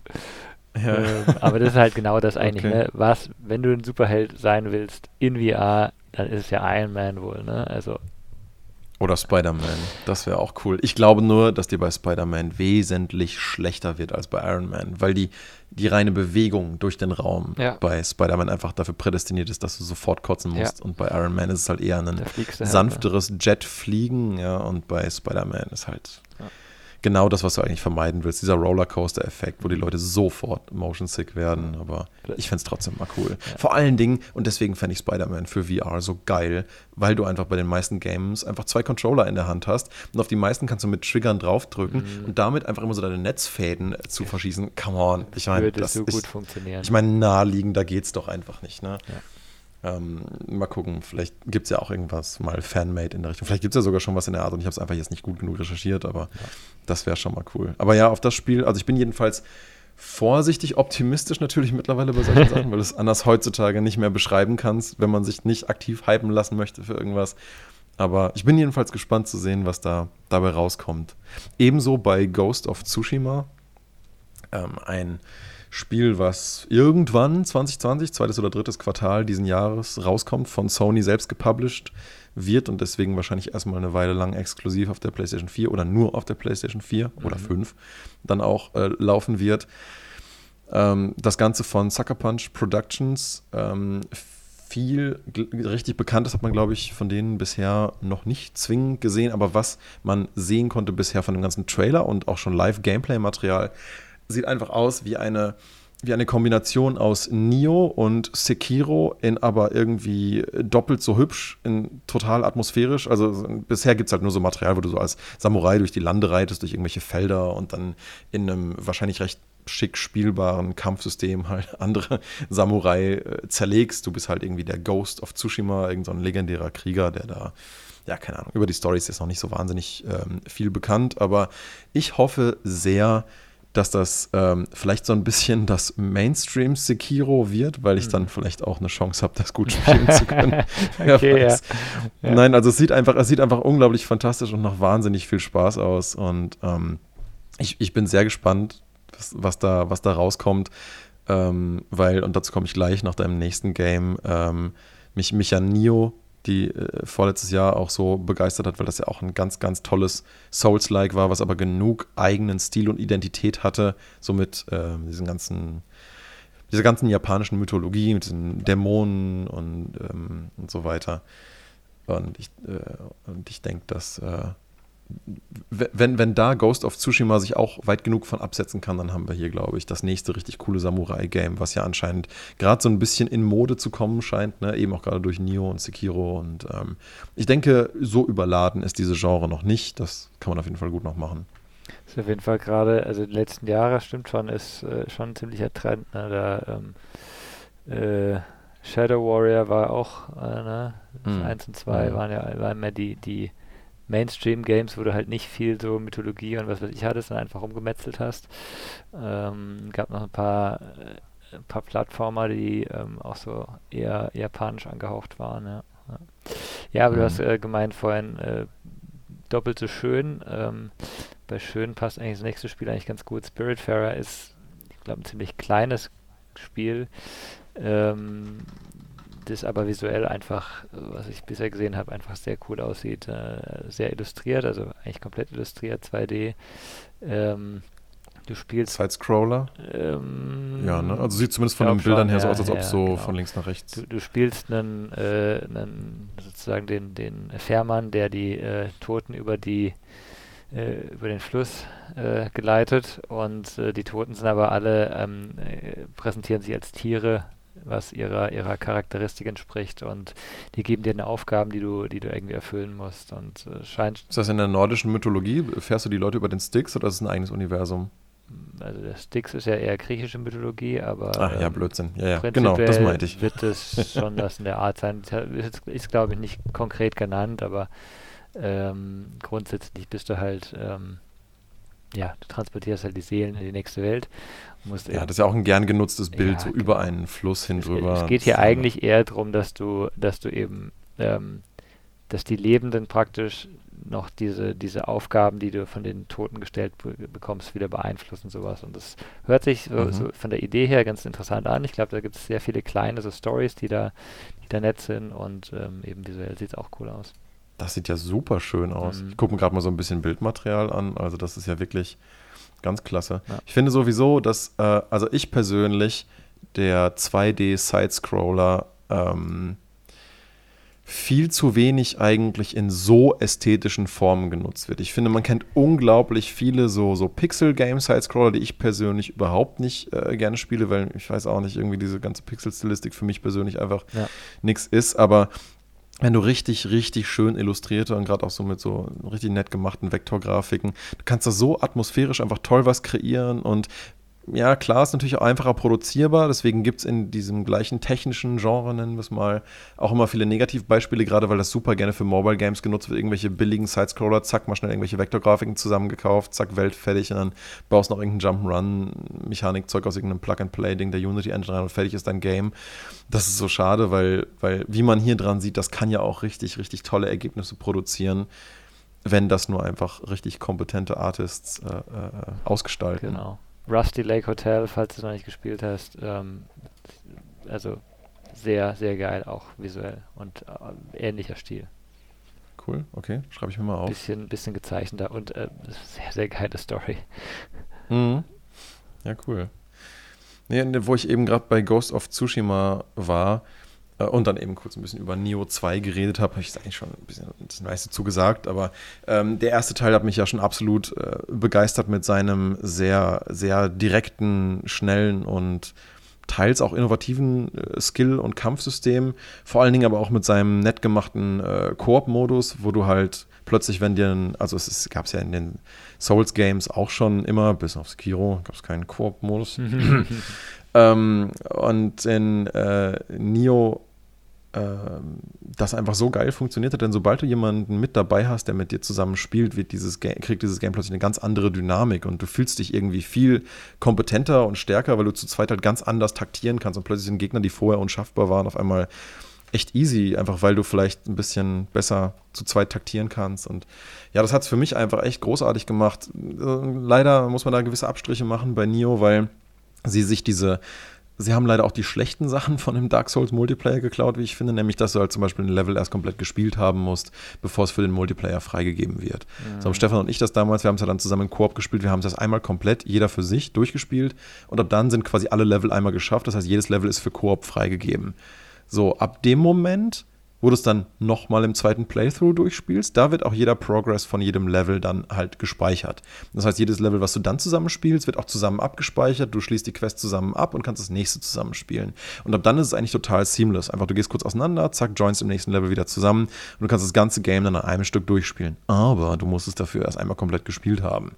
Ja. Ähm, aber das ist halt genau das eigentlich, okay. ne? Was, wenn du ein Superheld sein willst in VR, dann ist es ja Iron Man wohl, ne? Also oder Spider-Man. Das wäre auch cool. Ich glaube nur, dass dir bei Spider-Man wesentlich schlechter wird als bei Iron Man, weil die, die reine Bewegung durch den Raum ja. bei Spider-Man einfach dafür prädestiniert ist, dass du sofort kotzen musst. Ja. Und bei Iron Man ist es halt eher ein sanfteres Jet-Fliegen, ja, und bei Spider-Man ist halt genau das, was du eigentlich vermeiden willst. Dieser Rollercoaster-Effekt, wo die Leute sofort motion sick werden. Aber ich fände es trotzdem mal cool. Ja. Vor allen Dingen, und deswegen fände ich Spider-Man für VR so geil, weil du einfach bei den meisten Games einfach zwei Controller in der Hand hast. Und auf die meisten kannst du mit Triggern draufdrücken mhm. und damit einfach immer so deine Netzfäden zu verschießen. Come on. Ich meine, das so gut funktionieren. Ich meine, naheliegender geht es doch einfach nicht. Ne? Ja. Ähm, mal gucken, vielleicht gibt es ja auch irgendwas mal Fanmade in der Richtung. Vielleicht gibt es ja sogar schon was in der Art und ich habe es einfach jetzt nicht gut genug recherchiert, aber ja. das wäre schon mal cool. Aber ja, auf das Spiel, also ich bin jedenfalls vorsichtig optimistisch natürlich mittlerweile bei solchen Sachen, weil du es anders heutzutage nicht mehr beschreiben kannst, wenn man sich nicht aktiv hypen lassen möchte für irgendwas. Aber ich bin jedenfalls gespannt zu sehen, was da dabei rauskommt. Ebenso bei Ghost of Tsushima, ähm, ein Spiel, was irgendwann 2020, zweites oder drittes Quartal diesen Jahres rauskommt, von Sony selbst gepublished wird und deswegen wahrscheinlich erstmal eine Weile lang exklusiv auf der PlayStation 4 oder nur auf der PlayStation 4 mhm. oder 5 dann auch äh, laufen wird. Ähm, das Ganze von Sucker Punch Productions. Ähm, viel richtig Bekanntes hat man, glaube ich, von denen bisher noch nicht zwingend gesehen, aber was man sehen konnte bisher von dem ganzen Trailer und auch schon Live-Gameplay-Material, sieht einfach aus wie eine, wie eine Kombination aus Nio und Sekiro, in aber irgendwie doppelt so hübsch, in total atmosphärisch. Also bisher gibt es halt nur so Material, wo du so als Samurai durch die Lande reitest, durch irgendwelche Felder und dann in einem wahrscheinlich recht schick spielbaren Kampfsystem halt andere Samurai äh, zerlegst. Du bist halt irgendwie der Ghost of Tsushima, irgendein so legendärer Krieger, der da ja, keine Ahnung, über die Story ist jetzt noch nicht so wahnsinnig ähm, viel bekannt, aber ich hoffe sehr, dass das ähm, vielleicht so ein bisschen das Mainstream Sekiro wird, weil ich hm. dann vielleicht auch eine Chance habe, das gut spielen zu können. okay, ja. Ja. Nein, also es sieht einfach, es sieht einfach unglaublich fantastisch und nach wahnsinnig viel Spaß aus. Und ähm, ich, ich bin sehr gespannt, was, was, da, was da rauskommt. Ähm, weil, und dazu komme ich gleich nach deinem nächsten Game, ähm, mich, mich an Nio die äh, vorletztes Jahr auch so begeistert hat, weil das ja auch ein ganz, ganz tolles Souls-like war, was aber genug eigenen Stil und Identität hatte, so mit äh, diesen ganzen, dieser ganzen japanischen Mythologie, mit diesen Dämonen und, ähm, und so weiter. Und ich, äh, und ich denke, dass äh, wenn, wenn da Ghost of Tsushima sich auch weit genug von absetzen kann, dann haben wir hier, glaube ich, das nächste richtig coole Samurai-Game, was ja anscheinend gerade so ein bisschen in Mode zu kommen scheint, ne? eben auch gerade durch Nio und Sekiro. Und ähm, ich denke, so überladen ist diese Genre noch nicht. Das kann man auf jeden Fall gut noch machen. Das ist auf jeden Fall gerade, also die letzten Jahre stimmt schon, ist äh, schon ein ziemlicher Trend. Ne? Da, ähm, äh, Shadow Warrior war auch, äh, ne? Mm. 1 und 2 mm. waren ja waren mehr die, die Mainstream-Games, wo du halt nicht viel so Mythologie und was weiß ich hattest und einfach umgemetzelt hast. Ähm, gab noch ein paar, äh, ein paar Plattformer, die ähm, auch so eher japanisch angehaucht waren. Ja, ja. ja aber mhm. du hast äh, gemeint vorhin, äh, doppelt so schön. Ähm, bei schön passt eigentlich das nächste Spiel eigentlich ganz gut. Spiritfarer ist, ich glaube, ein ziemlich kleines Spiel. Ähm, das aber visuell einfach, was ich bisher gesehen habe, einfach sehr cool aussieht. Äh, sehr illustriert, also eigentlich komplett illustriert, 2D. Ähm, du spielst. Side-Scroller? Ähm, ja, ne? Also sieht zumindest von den Bildern schon, her so aus, als ob es so genau. von links nach rechts. Du, du spielst einen, äh, einen, sozusagen den, den Fährmann, der die äh, Toten über die äh, über den Fluss äh, geleitet und äh, die Toten sind aber alle, ähm, äh, präsentieren sich als Tiere, was ihrer, ihrer Charakteristik entspricht und die geben dir eine Aufgaben, die du, die du irgendwie erfüllen musst und äh, scheint. Ist das in der nordischen Mythologie? Fährst du die Leute über den Sticks oder ist es ein eigenes Universum? Also der Styx ist ja eher griechische Mythologie, aber Ach ja, ähm, Blödsinn. Ja, ja, genau, das meinte ich. Wird es schon das in der Art sein. Ist, ist glaube ich, nicht konkret genannt, aber ähm, grundsätzlich bist du halt ähm, ja, du transportierst halt die Seelen in die nächste Welt. Ja, das ist ja auch ein gern genutztes Bild, ja, so über einen Fluss hin drüber. Es, geht hier eigentlich eher darum, dass du, dass du eben ähm, dass die Lebenden praktisch noch diese, diese Aufgaben, die du von den Toten gestellt bekommst, wieder beeinflussen, sowas. Und das hört sich so, mhm. so von der Idee her ganz interessant an. Ich glaube, da gibt es sehr viele kleine so Stories, die da, die da nett sind und ähm, eben visuell sieht es auch cool aus. Das sieht ja super schön aus. Mhm. Ich gucke mir gerade mal so ein bisschen Bildmaterial an. Also das ist ja wirklich ganz klasse. Ja. Ich finde sowieso, dass, äh, also ich persönlich, der 2D-Sidescroller ähm, viel zu wenig eigentlich in so ästhetischen Formen genutzt wird. Ich finde, man kennt unglaublich viele so, so Pixel-Game-Side-Scroller, die ich persönlich überhaupt nicht äh, gerne spiele, weil ich weiß auch nicht, irgendwie diese ganze Pixel-Stilistik für mich persönlich einfach ja. nichts ist. Aber wenn du richtig, richtig schön illustrierte und gerade auch so mit so richtig nett gemachten Vektorgrafiken, du kannst da so atmosphärisch einfach toll was kreieren und ja, klar, ist natürlich auch einfacher produzierbar, deswegen gibt es in diesem gleichen technischen Genre, nennen wir es mal, auch immer viele Negativbeispiele, gerade weil das super gerne für Mobile Games genutzt wird. Irgendwelche billigen Sidescroller, zack, mal schnell irgendwelche Vektorgrafiken zusammengekauft, zack, Welt fertig und dann baust noch irgendein Jump'n'Run-Mechanikzeug aus irgendeinem Plug-and-Play-Ding der Unity Engine rein und fertig ist dein Game. Das ist so schade, weil, weil, wie man hier dran sieht, das kann ja auch richtig, richtig tolle Ergebnisse produzieren wenn das nur einfach richtig kompetente Artists äh, äh, ausgestalten. Genau. Rusty Lake Hotel, falls du es noch nicht gespielt hast. Ähm, also sehr, sehr geil, auch visuell und äh, ähnlicher Stil. Cool, okay, schreibe ich mir mal auf. Bisschen, bisschen gezeichneter und äh, sehr, sehr geile Story. Mhm. Ja, cool. Nee, wo ich eben gerade bei Ghost of Tsushima war, und dann eben kurz ein bisschen über Neo 2 geredet habe, habe ich eigentlich schon ein bisschen das meiste zugesagt, aber ähm, der erste Teil hat mich ja schon absolut äh, begeistert mit seinem sehr, sehr direkten, schnellen und teils auch innovativen äh, Skill- und Kampfsystem, vor allen Dingen aber auch mit seinem nett gemachten äh, Koop-Modus, wo du halt plötzlich, wenn dir, ein, also es gab es ja in den Souls-Games auch schon immer, bis auf Sekiro gab es keinen Koop-Modus. ähm, und in äh, ähm, das einfach so geil funktioniert hat, denn sobald du jemanden mit dabei hast, der mit dir zusammen spielt, wird dieses kriegt dieses Game plötzlich eine ganz andere Dynamik und du fühlst dich irgendwie viel kompetenter und stärker, weil du zu zweit halt ganz anders taktieren kannst und plötzlich sind Gegner, die vorher unschaffbar waren, auf einmal echt easy, einfach weil du vielleicht ein bisschen besser zu zweit taktieren kannst. Und ja, das hat es für mich einfach echt großartig gemacht. Leider muss man da gewisse Abstriche machen bei Nio, weil sie sich diese Sie haben leider auch die schlechten Sachen von dem Dark Souls Multiplayer geklaut, wie ich finde, nämlich dass du halt zum Beispiel ein Level erst komplett gespielt haben musst, bevor es für den Multiplayer freigegeben wird. Mhm. So haben Stefan und ich das damals, wir haben es ja dann zusammen im Koop gespielt, wir haben es das einmal komplett, jeder für sich, durchgespielt und ab dann sind quasi alle Level einmal geschafft, das heißt, jedes Level ist für Koop freigegeben. So, ab dem Moment wo du es dann nochmal im zweiten Playthrough durchspielst, da wird auch jeder Progress von jedem Level dann halt gespeichert. Das heißt, jedes Level, was du dann zusammenspielst, wird auch zusammen abgespeichert. Du schließt die Quest zusammen ab und kannst das nächste zusammenspielen. Und ab dann ist es eigentlich total seamless. Einfach, du gehst kurz auseinander, zack, joinst im nächsten Level wieder zusammen und du kannst das ganze Game dann an einem Stück durchspielen. Aber du musst es dafür erst einmal komplett gespielt haben.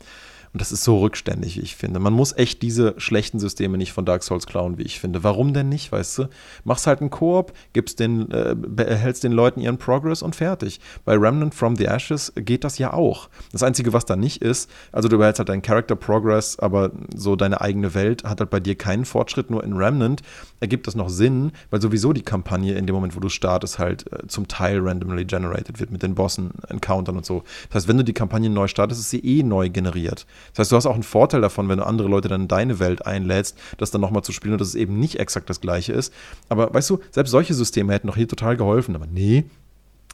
Und das ist so rückständig, wie ich finde. Man muss echt diese schlechten Systeme nicht von Dark Souls klauen, wie ich finde. Warum denn nicht, weißt du? Machst halt einen Koop, gibst den, äh, erhältst den Leuten ihren Progress und fertig. Bei Remnant from the Ashes geht das ja auch. Das Einzige, was da nicht ist, also du behältst halt deinen Character Progress, aber so deine eigene Welt hat halt bei dir keinen Fortschritt, nur in Remnant ergibt das noch Sinn, weil sowieso die Kampagne in dem Moment, wo du startest, halt äh, zum Teil randomly generated wird mit den Bossen, Encountern und so. Das heißt, wenn du die Kampagne neu startest, ist sie eh neu generiert. Das heißt, du hast auch einen Vorteil davon, wenn du andere Leute dann in deine Welt einlädst, das dann nochmal zu spielen und dass es eben nicht exakt das gleiche ist. Aber weißt du, selbst solche Systeme hätten doch hier total geholfen. Aber nee,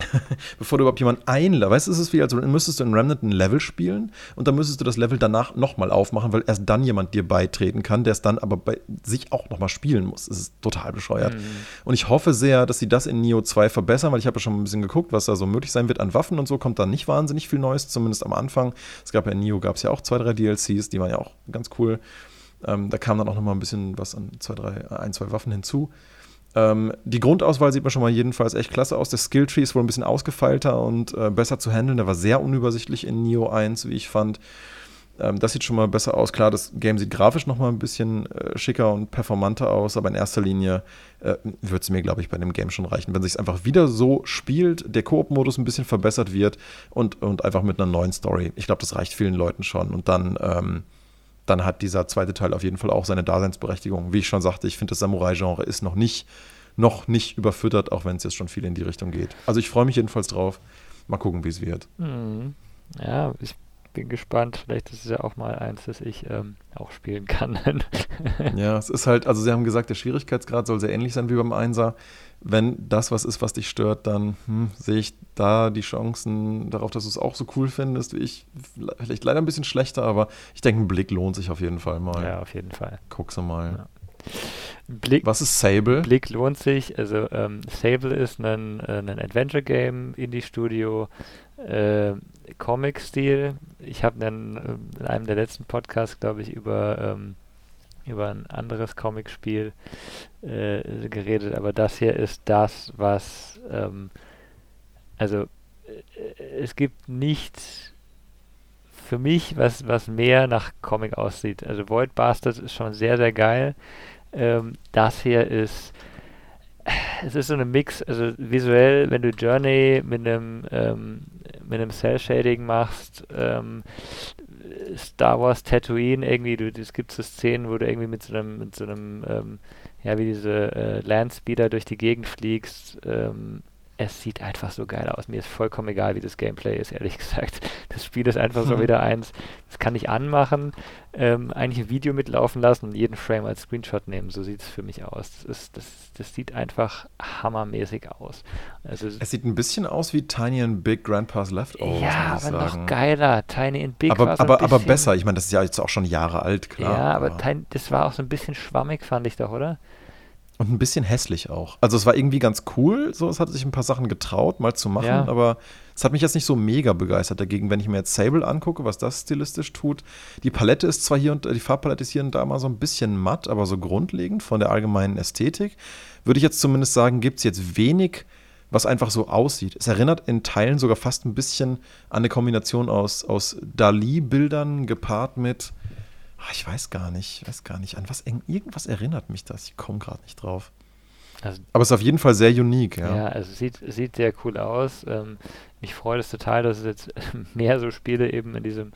bevor du überhaupt jemanden einlädst. Weißt du, es ist wie, also müsstest du in Remnant ein Level spielen und dann müsstest du das Level danach nochmal aufmachen, weil erst dann jemand dir beitreten kann, der es dann aber bei sich auch nochmal spielen muss. Das ist total bescheuert. Mhm. Und ich hoffe sehr, dass sie das in Neo 2 verbessern, weil ich habe ja schon ein bisschen geguckt, was da so möglich sein wird an Waffen und so, kommt da nicht wahnsinnig viel Neues, zumindest am Anfang. Es gab ja in Neo gab es ja auch zwei, drei DLCs, die waren ja auch ganz cool. Ähm, da kam dann auch nochmal ein bisschen was an zwei, drei, ein, zwei Waffen hinzu. Ähm, die Grundauswahl sieht man schon mal jedenfalls echt klasse aus. Der Skilltree ist wohl ein bisschen ausgefeilter und äh, besser zu handeln. Der war sehr unübersichtlich in Neo 1, wie ich fand. Ähm, das sieht schon mal besser aus. Klar, das Game sieht grafisch noch mal ein bisschen äh, schicker und performanter aus, aber in erster Linie äh, wird es mir, glaube ich, bei dem Game schon reichen, wenn sich einfach wieder so spielt, der Koop-Modus ein bisschen verbessert wird und, und einfach mit einer neuen Story. Ich glaube, das reicht vielen Leuten schon. Und dann ähm, dann hat dieser zweite Teil auf jeden Fall auch seine Daseinsberechtigung. Wie ich schon sagte, ich finde, das Samurai-Genre ist noch nicht noch nicht überfüttert, auch wenn es jetzt schon viel in die Richtung geht. Also ich freue mich jedenfalls drauf. Mal gucken, wie es wird. Mhm. Ja, ich bin gespannt. Vielleicht ist es ja auch mal eins, das ich ähm, auch spielen kann. ja, es ist halt, also sie haben gesagt, der Schwierigkeitsgrad soll sehr ähnlich sein wie beim Einser. Wenn das was ist, was dich stört, dann hm, sehe ich da die Chancen darauf, dass du es auch so cool findest wie ich. Vielleicht leider ein bisschen schlechter, aber ich denke, ein Blick lohnt sich auf jeden Fall mal. Ja, auf jeden Fall. Guck's mal. Ja. Blick, Was ist Sable? Blick lohnt sich. Also ähm, Sable ist ein, äh, ein Adventure-Game, Indie-Studio, äh, Comic-Stil. Ich habe äh, in einem der letzten Podcasts, glaube ich, über, ähm, über ein anderes Comic-Spiel äh, geredet, aber das hier ist das, was ähm, also äh, es gibt nichts für mich, was, was mehr nach Comic aussieht. Also Void Bastards ist schon sehr, sehr geil. Ähm, das hier ist, es ist so eine Mix, also visuell, wenn du Journey mit einem, ähm, mit einem Cell Shading machst, ähm, Star Wars Tatooine irgendwie, du, es gibt so Szenen, wo du irgendwie mit so einem, mit so einem, ähm, ja, wie diese äh, Landspeeder durch die Gegend fliegst, ähm, es sieht einfach so geil aus. Mir ist vollkommen egal, wie das Gameplay ist, ehrlich gesagt. Das Spiel ist einfach so hm. wieder eins, das kann ich anmachen, ähm, eigentlich ein Video mitlaufen lassen und jeden Frame als Screenshot nehmen. So sieht es für mich aus. Das, ist, das, das sieht einfach hammermäßig aus. Also, es sieht ein bisschen aus wie Tiny and Big Grandpa's Leftovers. Ja, aber noch geiler. Tiny and Big aber, aber, aber besser. Ich meine, das ist ja jetzt auch schon Jahre alt, klar. Ja, aber, aber. Das war auch so ein bisschen schwammig, fand ich doch, oder? Und ein bisschen hässlich auch. Also es war irgendwie ganz cool, so es hat sich ein paar Sachen getraut, mal zu machen, ja. aber es hat mich jetzt nicht so mega begeistert dagegen, wenn ich mir jetzt Sable angucke, was das stilistisch tut. Die Palette ist zwar hier und die Farbpalette ist hier und da mal so ein bisschen matt, aber so grundlegend von der allgemeinen Ästhetik, würde ich jetzt zumindest sagen, gibt es jetzt wenig, was einfach so aussieht. Es erinnert in Teilen sogar fast ein bisschen an eine Kombination aus, aus Dali-Bildern gepaart mit Ach, ich weiß gar nicht, ich weiß gar nicht. An was irgendwas erinnert mich das. Ich komme gerade nicht drauf. Also, Aber es ist auf jeden Fall sehr unique, ja. Ja, also sieht, sieht sehr cool aus. Ähm, mich freut es total, dass es jetzt mehr so Spiele eben in diesem,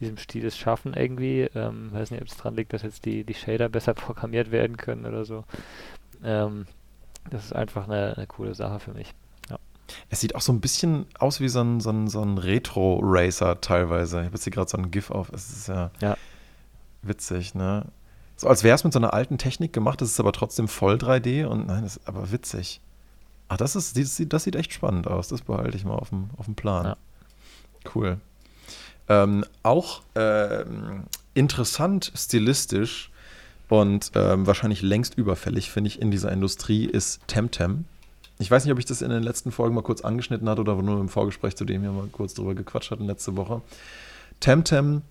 diesem Stil es schaffen irgendwie. Ähm, weiß nicht, ob es dran liegt, dass jetzt die, die Shader besser programmiert werden können oder so. Ähm, das ist einfach eine, eine coole Sache für mich. Es sieht auch so ein bisschen aus wie so ein, so ein, so ein Retro-Racer teilweise. Ich habe jetzt hier gerade so ein GIF auf. Es ist ja. ja Witzig, ne? So als wäre es mit so einer alten Technik gemacht, das ist aber trotzdem voll 3D und nein, das ist aber witzig. Ah, das ist, das sieht, das sieht echt spannend aus. Das behalte ich mal auf dem, auf dem Plan. Ja. Cool. Ähm, auch ähm, interessant stilistisch und ähm, wahrscheinlich längst überfällig, finde ich, in dieser Industrie ist Temtem. Ich weiß nicht, ob ich das in den letzten Folgen mal kurz angeschnitten hatte oder nur im Vorgespräch, zu dem wir mal kurz drüber gequatscht hatten letzte Woche. Temtem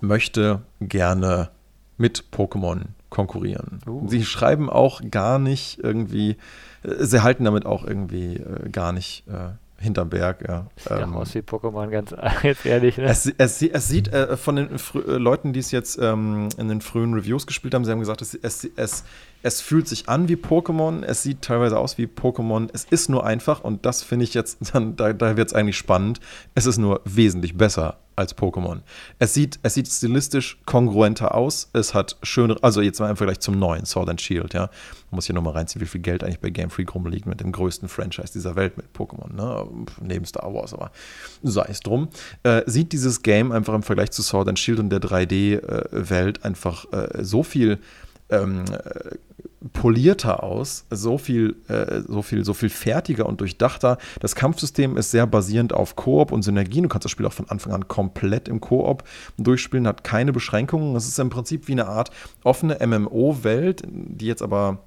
möchte gerne mit Pokémon konkurrieren. Uh. Sie schreiben auch gar nicht irgendwie, äh, sie halten damit auch irgendwie äh, gar nicht äh, hinterm Berg. Ja. Sieht ähm, aus wie Pokémon, ganz jetzt ehrlich. Ne? Es, es, es sieht äh, von den äh, Leuten, die es jetzt ähm, in den frühen Reviews gespielt haben, sie haben gesagt, es, es, es, es fühlt sich an wie Pokémon, es sieht teilweise aus wie Pokémon, es ist nur einfach und das finde ich jetzt, dann, da, da wird es eigentlich spannend, es ist nur wesentlich besser als Pokémon. Es sieht, es sieht stilistisch kongruenter aus. Es hat schöne, also jetzt mal im Vergleich zum neuen Sword and Shield, ja. Man muss hier nochmal reinziehen, wie viel Geld eigentlich bei Game Freak rumliegt mit dem größten Franchise dieser Welt mit Pokémon, ne? Neben Star Wars, aber sei es drum. Äh, sieht dieses Game einfach im Vergleich zu Sword and Shield und der 3D-Welt äh, einfach äh, so viel ähm, polierter aus, so viel, äh, so viel, so viel fertiger und durchdachter. Das Kampfsystem ist sehr basierend auf Koop und Synergien. Du kannst das Spiel auch von Anfang an komplett im Koop durchspielen, hat keine Beschränkungen. Es ist im Prinzip wie eine Art offene MMO-Welt, die jetzt aber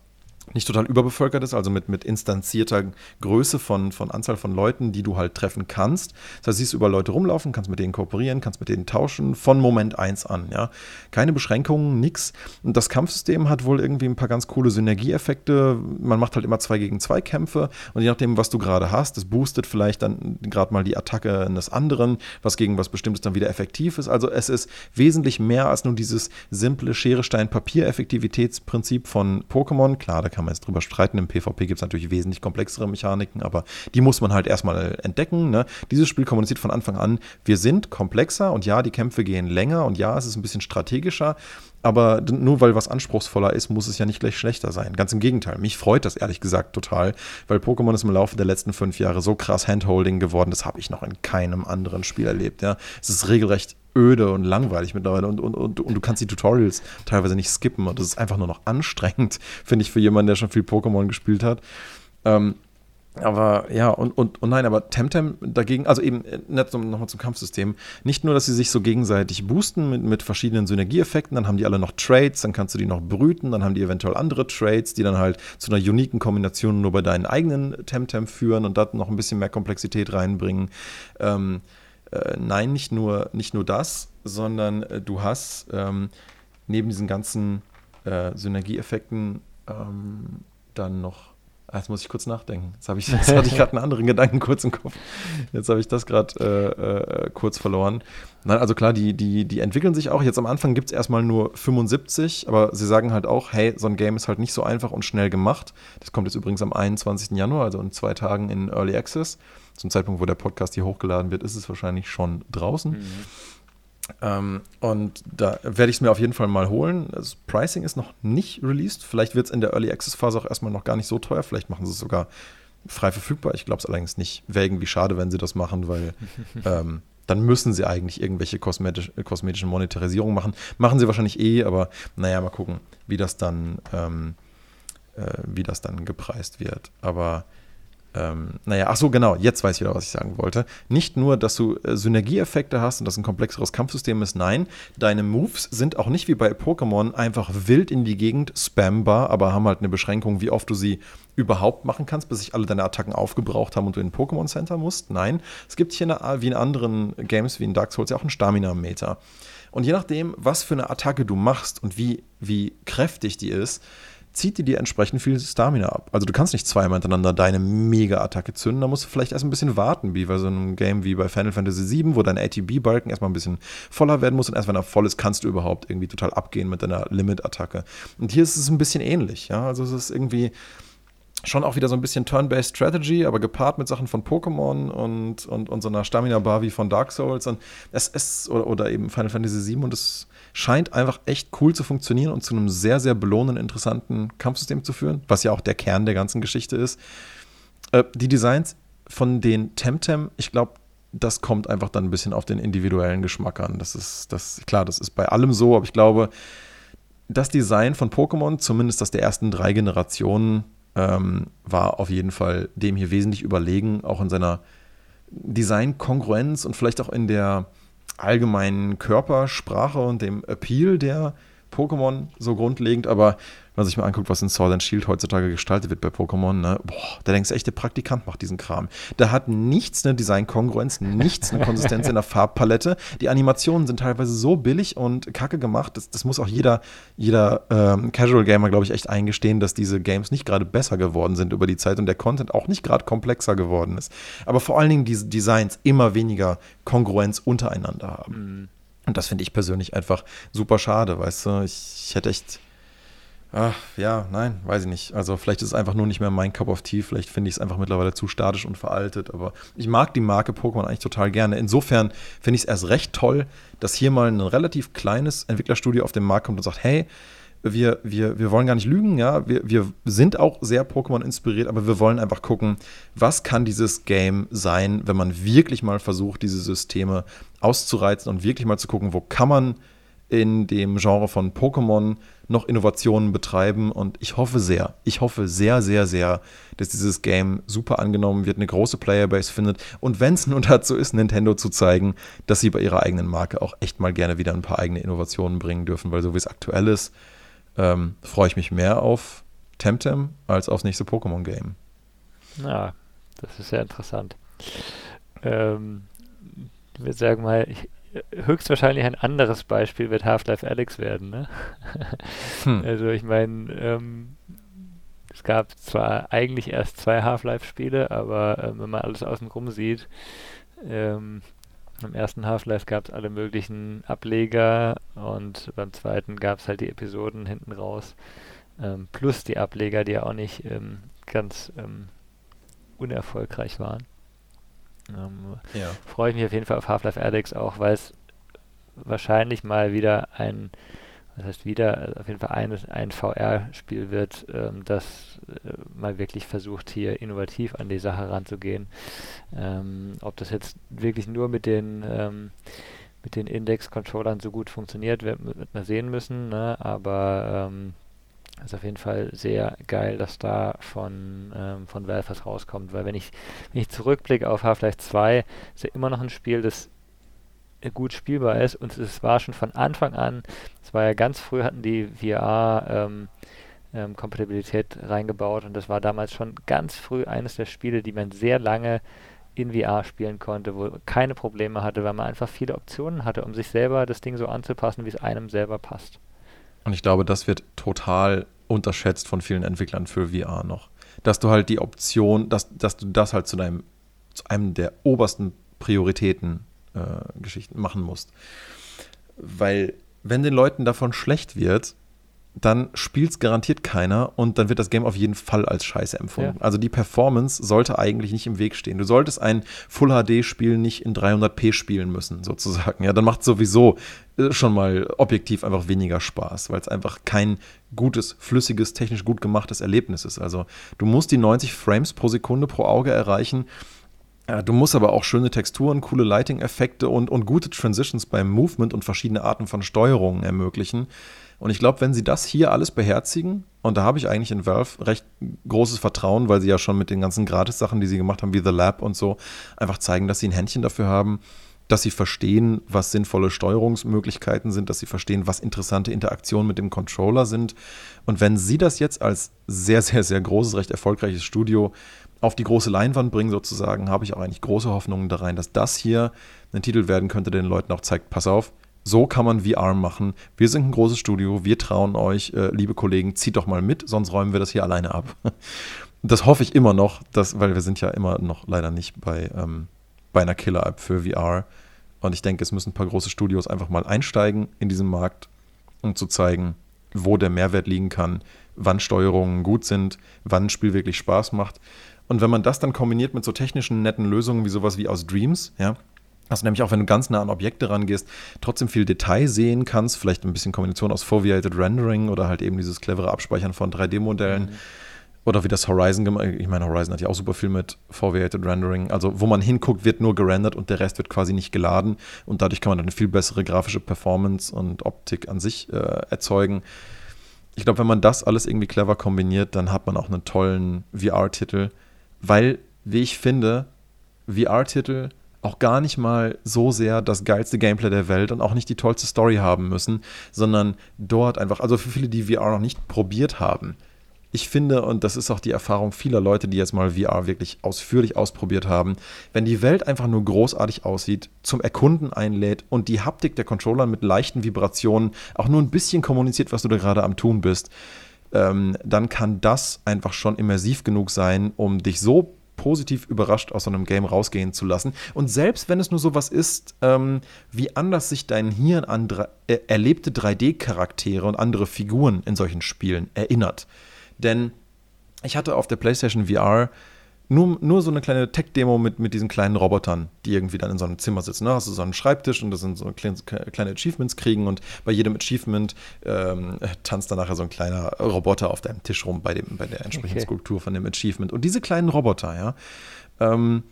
nicht total überbevölkert ist, also mit, mit instanzierter Größe von, von Anzahl von Leuten, die du halt treffen kannst. Das heißt, siehst du über Leute rumlaufen, kannst mit denen kooperieren, kannst mit denen tauschen, von Moment 1 an, ja. Keine Beschränkungen, nix. Und das Kampfsystem hat wohl irgendwie ein paar ganz coole Synergieeffekte. Man macht halt immer zwei gegen zwei Kämpfe und je nachdem, was du gerade hast, das boostet vielleicht dann gerade mal die Attacke eines anderen, was gegen was Bestimmtes dann wieder effektiv ist. Also es ist wesentlich mehr als nur dieses simple Schere, Stein, Papier-Effektivitätsprinzip von Pokémon. Klar, da kann kann man jetzt drüber streiten. Im PvP gibt es natürlich wesentlich komplexere Mechaniken, aber die muss man halt erstmal entdecken. Ne? Dieses Spiel kommuniziert von Anfang an, wir sind komplexer und ja, die Kämpfe gehen länger und ja, es ist ein bisschen strategischer, aber nur weil was anspruchsvoller ist, muss es ja nicht gleich schlechter sein. Ganz im Gegenteil. Mich freut das ehrlich gesagt total, weil Pokémon ist im Laufe der letzten fünf Jahre so krass Handholding geworden, das habe ich noch in keinem anderen Spiel erlebt. Ja. Es ist regelrecht öde und langweilig mittlerweile und, und, und, und du kannst die Tutorials teilweise nicht skippen und das ist einfach nur noch anstrengend, finde ich, für jemanden, der schon viel Pokémon gespielt hat. Ähm, aber ja, und, und, und nein, aber Temtem dagegen, also eben äh, nochmal zum Kampfsystem, nicht nur, dass sie sich so gegenseitig boosten mit, mit verschiedenen Synergieeffekten, dann haben die alle noch Trades, dann kannst du die noch brüten, dann haben die eventuell andere Trades, die dann halt zu einer uniken Kombination nur bei deinen eigenen Temtem führen und da noch ein bisschen mehr Komplexität reinbringen. Ähm, äh, nein, nicht nur, nicht nur das, sondern äh, du hast ähm, neben diesen ganzen äh, Synergieeffekten ähm, dann noch jetzt muss ich kurz nachdenken. Jetzt, ich, jetzt hatte ich gerade einen anderen Gedanken kurz im Kopf. Jetzt habe ich das gerade äh, äh, kurz verloren. Nein, also klar, die, die, die entwickeln sich auch. Jetzt am Anfang gibt es erstmal nur 75, aber sie sagen halt auch, hey, so ein Game ist halt nicht so einfach und schnell gemacht. Das kommt jetzt übrigens am 21. Januar, also in zwei Tagen in Early Access. Zum Zeitpunkt, wo der Podcast hier hochgeladen wird, ist es wahrscheinlich schon draußen. Mhm. Ähm, und da werde ich es mir auf jeden Fall mal holen. Das Pricing ist noch nicht released. Vielleicht wird es in der Early Access Phase auch erstmal noch gar nicht so teuer. Vielleicht machen sie es sogar frei verfügbar. Ich glaube es allerdings nicht. Wäre irgendwie schade, wenn sie das machen, weil ähm, dann müssen sie eigentlich irgendwelche kosmetisch, kosmetischen Monetarisierungen machen. Machen sie wahrscheinlich eh, aber naja, mal gucken, wie das dann, ähm, äh, wie das dann gepreist wird. Aber ähm, naja, ach so, genau, jetzt weiß ich wieder, was ich sagen wollte. Nicht nur, dass du äh, Synergieeffekte hast und das ein komplexeres Kampfsystem ist, nein, deine Moves sind auch nicht wie bei Pokémon einfach wild in die Gegend spambar, aber haben halt eine Beschränkung, wie oft du sie überhaupt machen kannst, bis sich alle deine Attacken aufgebraucht haben und du in ein Pokémon Center musst. Nein, es gibt hier eine, wie in anderen Games wie in Dark Souls ja auch einen Stamina-Meter. Und je nachdem, was für eine Attacke du machst und wie, wie kräftig die ist, zieht die dir entsprechend viel Stamina ab. Also du kannst nicht zweimal hintereinander deine Mega-Attacke zünden, da musst du vielleicht erst ein bisschen warten, wie bei so einem Game wie bei Final Fantasy VII, wo dein ATB-Balken erstmal ein bisschen voller werden muss und erst wenn er voll ist, kannst du überhaupt irgendwie total abgehen mit deiner Limit-Attacke. Und hier ist es ein bisschen ähnlich, ja, also es ist irgendwie schon auch wieder so ein bisschen Turn-Based Strategy, aber gepaart mit Sachen von Pokémon und, und, und so einer Stamina-Bar wie von Dark Souls und es oder, oder eben Final Fantasy VII und es scheint einfach echt cool zu funktionieren und zu einem sehr, sehr belohnenden, interessanten Kampfsystem zu führen, was ja auch der Kern der ganzen Geschichte ist. Äh, die Designs von den Temtem, ich glaube, das kommt einfach dann ein bisschen auf den individuellen Geschmack an. Das ist, das, klar, das ist bei allem so, aber ich glaube, das Design von Pokémon, zumindest das der ersten drei Generationen, ähm, war auf jeden Fall dem hier wesentlich überlegen, auch in seiner Designkongruenz und vielleicht auch in der allgemeinen Körpersprache und dem Appeal der Pokémon so grundlegend, aber wenn man sich mal anguckt, was in Sword and Shield heutzutage gestaltet wird bei Pokémon, ne, boah, da denkst du echt, der Praktikant macht diesen Kram. Da hat nichts eine Designkongruenz, nichts eine Konsistenz in der Farbpalette. Die Animationen sind teilweise so billig und kacke gemacht, das, das muss auch jeder, jeder ähm, Casual Gamer, glaube ich, echt eingestehen, dass diese Games nicht gerade besser geworden sind über die Zeit und der Content auch nicht gerade komplexer geworden ist. Aber vor allen Dingen diese Designs immer weniger Kongruenz untereinander haben. Mhm. Und das finde ich persönlich einfach super schade, weißt du? Ich, ich hätte echt Ach, ja, nein, weiß ich nicht. Also vielleicht ist es einfach nur nicht mehr mein Cup of Tea. Vielleicht finde ich es einfach mittlerweile zu statisch und veraltet. Aber ich mag die Marke Pokémon eigentlich total gerne. Insofern finde ich es erst recht toll, dass hier mal ein relativ kleines Entwicklerstudio auf den Markt kommt und sagt, hey, wir, wir, wir wollen gar nicht lügen, ja. Wir, wir sind auch sehr Pokémon inspiriert, aber wir wollen einfach gucken, was kann dieses Game sein, wenn man wirklich mal versucht, diese Systeme auszureizen und wirklich mal zu gucken, wo kann man in dem Genre von Pokémon noch Innovationen betreiben. Und ich hoffe sehr, ich hoffe sehr, sehr, sehr, dass dieses Game super angenommen wird, eine große Playerbase findet. Und wenn es nur dazu ist, Nintendo zu zeigen, dass sie bei ihrer eigenen Marke auch echt mal gerne wieder ein paar eigene Innovationen bringen dürfen, weil so wie es aktuell ist, ähm, freue ich mich mehr auf Temtem als aufs nächste Pokémon-Game. Ja, das ist sehr interessant. Ähm, ich würde sagen mal, ich, höchstwahrscheinlich ein anderes Beispiel wird Half-Life Alex werden. Ne? Hm. Also ich meine, ähm, es gab zwar eigentlich erst zwei Half-Life-Spiele, aber ähm, wenn man alles außen rum sieht, ähm, im ersten Half-Life gab es alle möglichen Ableger und beim zweiten gab es halt die Episoden hinten raus, ähm, plus die Ableger, die ja auch nicht ähm, ganz ähm, unerfolgreich waren. Ähm, ja. Freue ich mich auf jeden Fall auf Half-Life Alyx auch, weil es wahrscheinlich mal wieder ein das heißt wieder auf jeden Fall ein, ein VR-Spiel wird, ähm, das äh, mal wirklich versucht, hier innovativ an die Sache ranzugehen. Ähm, ob das jetzt wirklich nur mit den ähm, mit den Index-Controllern so gut funktioniert, wird, wird man sehen müssen, ne? aber ähm, ist auf jeden Fall sehr geil, dass da von, ähm, von Valve was rauskommt, weil wenn ich, wenn ich zurückblicke auf Half-Life 2, ist ja immer noch ein Spiel, das gut spielbar ist und es war schon von Anfang an, es war ja ganz früh hatten die VR ähm, ähm, Kompatibilität reingebaut und das war damals schon ganz früh eines der Spiele, die man sehr lange in VR spielen konnte, wo keine Probleme hatte, weil man einfach viele Optionen hatte, um sich selber das Ding so anzupassen, wie es einem selber passt. Und ich glaube, das wird total unterschätzt von vielen Entwicklern für VR noch. Dass du halt die Option, dass, dass du das halt zu deinem, zu einem der obersten Prioritäten äh, Geschichten machen musst. Weil, wenn den Leuten davon schlecht wird, dann spielt es garantiert keiner und dann wird das Game auf jeden Fall als scheiße empfunden. Ja. Also die Performance sollte eigentlich nicht im Weg stehen. Du solltest ein Full HD-Spiel nicht in 300p spielen müssen, sozusagen. Ja, dann macht es sowieso äh, schon mal objektiv einfach weniger Spaß, weil es einfach kein gutes, flüssiges, technisch gut gemachtes Erlebnis ist. Also du musst die 90 Frames pro Sekunde pro Auge erreichen. Ja, du musst aber auch schöne Texturen, coole Lighting-Effekte und, und gute Transitions beim Movement und verschiedene Arten von Steuerungen ermöglichen. Und ich glaube, wenn sie das hier alles beherzigen, und da habe ich eigentlich in Valve recht großes Vertrauen, weil sie ja schon mit den ganzen Gratis-Sachen, die sie gemacht haben, wie The Lab und so, einfach zeigen, dass sie ein Händchen dafür haben, dass sie verstehen, was sinnvolle Steuerungsmöglichkeiten sind, dass sie verstehen, was interessante Interaktionen mit dem Controller sind. Und wenn sie das jetzt als sehr, sehr, sehr großes, recht erfolgreiches Studio auf die große Leinwand bringen, sozusagen, habe ich auch eigentlich große Hoffnungen da rein, dass das hier ein Titel werden könnte, der den Leuten auch zeigt, pass auf, so kann man VR machen. Wir sind ein großes Studio, wir trauen euch, äh, liebe Kollegen, zieht doch mal mit, sonst räumen wir das hier alleine ab. Das hoffe ich immer noch, dass, weil wir sind ja immer noch leider nicht bei, ähm, bei einer Killer-App für VR. Und ich denke, es müssen ein paar große Studios einfach mal einsteigen in diesen Markt, um zu zeigen, wo der Mehrwert liegen kann, wann Steuerungen gut sind, wann ein Spiel wirklich Spaß macht. Und wenn man das dann kombiniert mit so technischen, netten Lösungen wie sowas wie aus Dreams, ja, dass du nämlich auch, wenn du ganz nah an Objekte rangehst, trotzdem viel Detail sehen kannst, vielleicht ein bisschen Kombination aus Foveated Rendering oder halt eben dieses clevere Abspeichern von 3D-Modellen. Mhm. Oder wie das Horizon gemacht Ich meine, Horizon hat ja auch super viel mit Foveated Rendering. Also, wo man hinguckt, wird nur gerendert und der Rest wird quasi nicht geladen. Und dadurch kann man dann eine viel bessere grafische Performance und Optik an sich äh, erzeugen. Ich glaube, wenn man das alles irgendwie clever kombiniert, dann hat man auch einen tollen VR-Titel. Weil, wie ich finde, VR-Titel auch gar nicht mal so sehr das geilste Gameplay der Welt und auch nicht die tollste Story haben müssen, sondern dort einfach, also für viele, die VR noch nicht probiert haben, ich finde, und das ist auch die Erfahrung vieler Leute, die jetzt mal VR wirklich ausführlich ausprobiert haben, wenn die Welt einfach nur großartig aussieht, zum Erkunden einlädt und die Haptik der Controller mit leichten Vibrationen auch nur ein bisschen kommuniziert, was du da gerade am tun bist, ähm, dann kann das einfach schon immersiv genug sein, um dich so positiv überrascht aus so einem Game rausgehen zu lassen. Und selbst wenn es nur sowas ist, ähm, wie anders sich dein Hirn an äh, erlebte 3D-Charaktere und andere Figuren in solchen Spielen erinnert. Denn ich hatte auf der PlayStation VR nur, nur so eine kleine Tech-Demo mit, mit diesen kleinen Robotern, die irgendwie dann in so einem Zimmer sitzen. Da hast du so einen Schreibtisch und da sind so kleine, kleine Achievements kriegen und bei jedem Achievement ähm, tanzt dann nachher so ein kleiner Roboter auf deinem Tisch rum bei, dem, bei der entsprechenden okay. Skulptur von dem Achievement. Und diese kleinen Roboter, ja, ähm,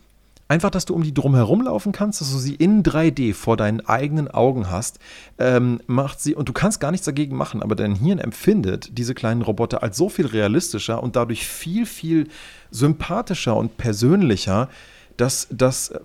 Einfach, dass du um die drum herum laufen kannst, dass du sie in 3D vor deinen eigenen Augen hast, ähm, macht sie, und du kannst gar nichts dagegen machen, aber dein Hirn empfindet diese kleinen Roboter als so viel realistischer und dadurch viel, viel sympathischer und persönlicher, dass das, äh,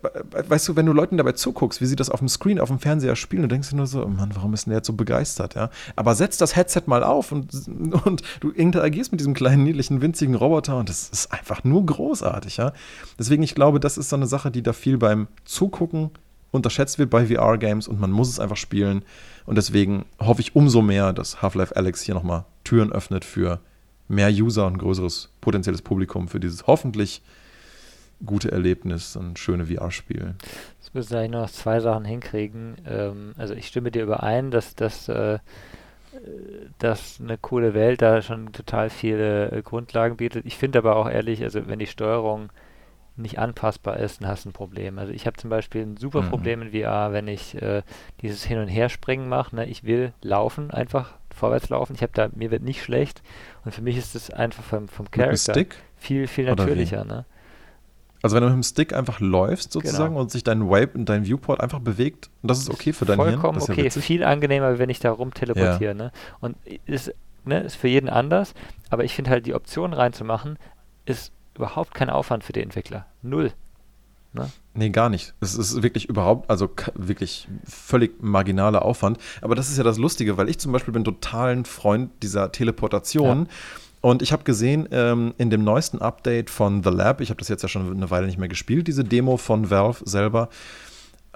weißt du, wenn du Leuten dabei zuguckst, wie sie das auf dem Screen, auf dem Fernseher spielen, dann denkst du nur so, Mann, warum ist denn der jetzt so begeistert, ja? Aber setz das Headset mal auf und, und du interagierst mit diesem kleinen, niedlichen, winzigen Roboter und das ist einfach nur großartig, ja? Deswegen, ich glaube, das ist so eine Sache, die da viel beim Zugucken unterschätzt wird bei VR-Games und man muss es einfach spielen. Und deswegen hoffe ich umso mehr, dass Half-Life Alex hier nochmal Türen öffnet für mehr User und größeres potenzielles Publikum für dieses hoffentlich gute Erlebnis und schöne VR-Spiel. Jetzt müssen wir eigentlich noch zwei Sachen hinkriegen. Ähm, also ich stimme dir überein, dass das äh, dass eine coole Welt da schon total viele äh, Grundlagen bietet. Ich finde aber auch ehrlich, also wenn die Steuerung nicht anpassbar ist, dann hast du ein Problem. Also ich habe zum Beispiel ein super mhm. Problem in VR, wenn ich äh, dieses Hin- und Herspringen mache. Ne? Ich will laufen einfach vorwärts laufen. Ich habe da, mir wird nicht schlecht und für mich ist es einfach vom, vom Charakter viel, viel natürlicher. Ne? Also wenn du mit dem Stick einfach läufst sozusagen genau. und sich dein Wave und dein Viewport einfach bewegt und das ist okay für dein Vollkommen Hirn. okay, ja viel angenehmer, wenn ich da rum teleportiere. Ja. Ne? Und ist, ne, ist für jeden anders, aber ich finde halt die Option reinzumachen, ist überhaupt kein Aufwand für die Entwickler. Null. Ne? Nee, gar nicht. Es ist wirklich überhaupt, also wirklich völlig marginaler Aufwand. Aber das ist ja das Lustige, weil ich zum Beispiel bin totalen Freund dieser Teleportation. Ja und ich habe gesehen, ähm, in dem neuesten Update von The Lab, ich habe das jetzt ja schon eine Weile nicht mehr gespielt, diese Demo von Valve selber,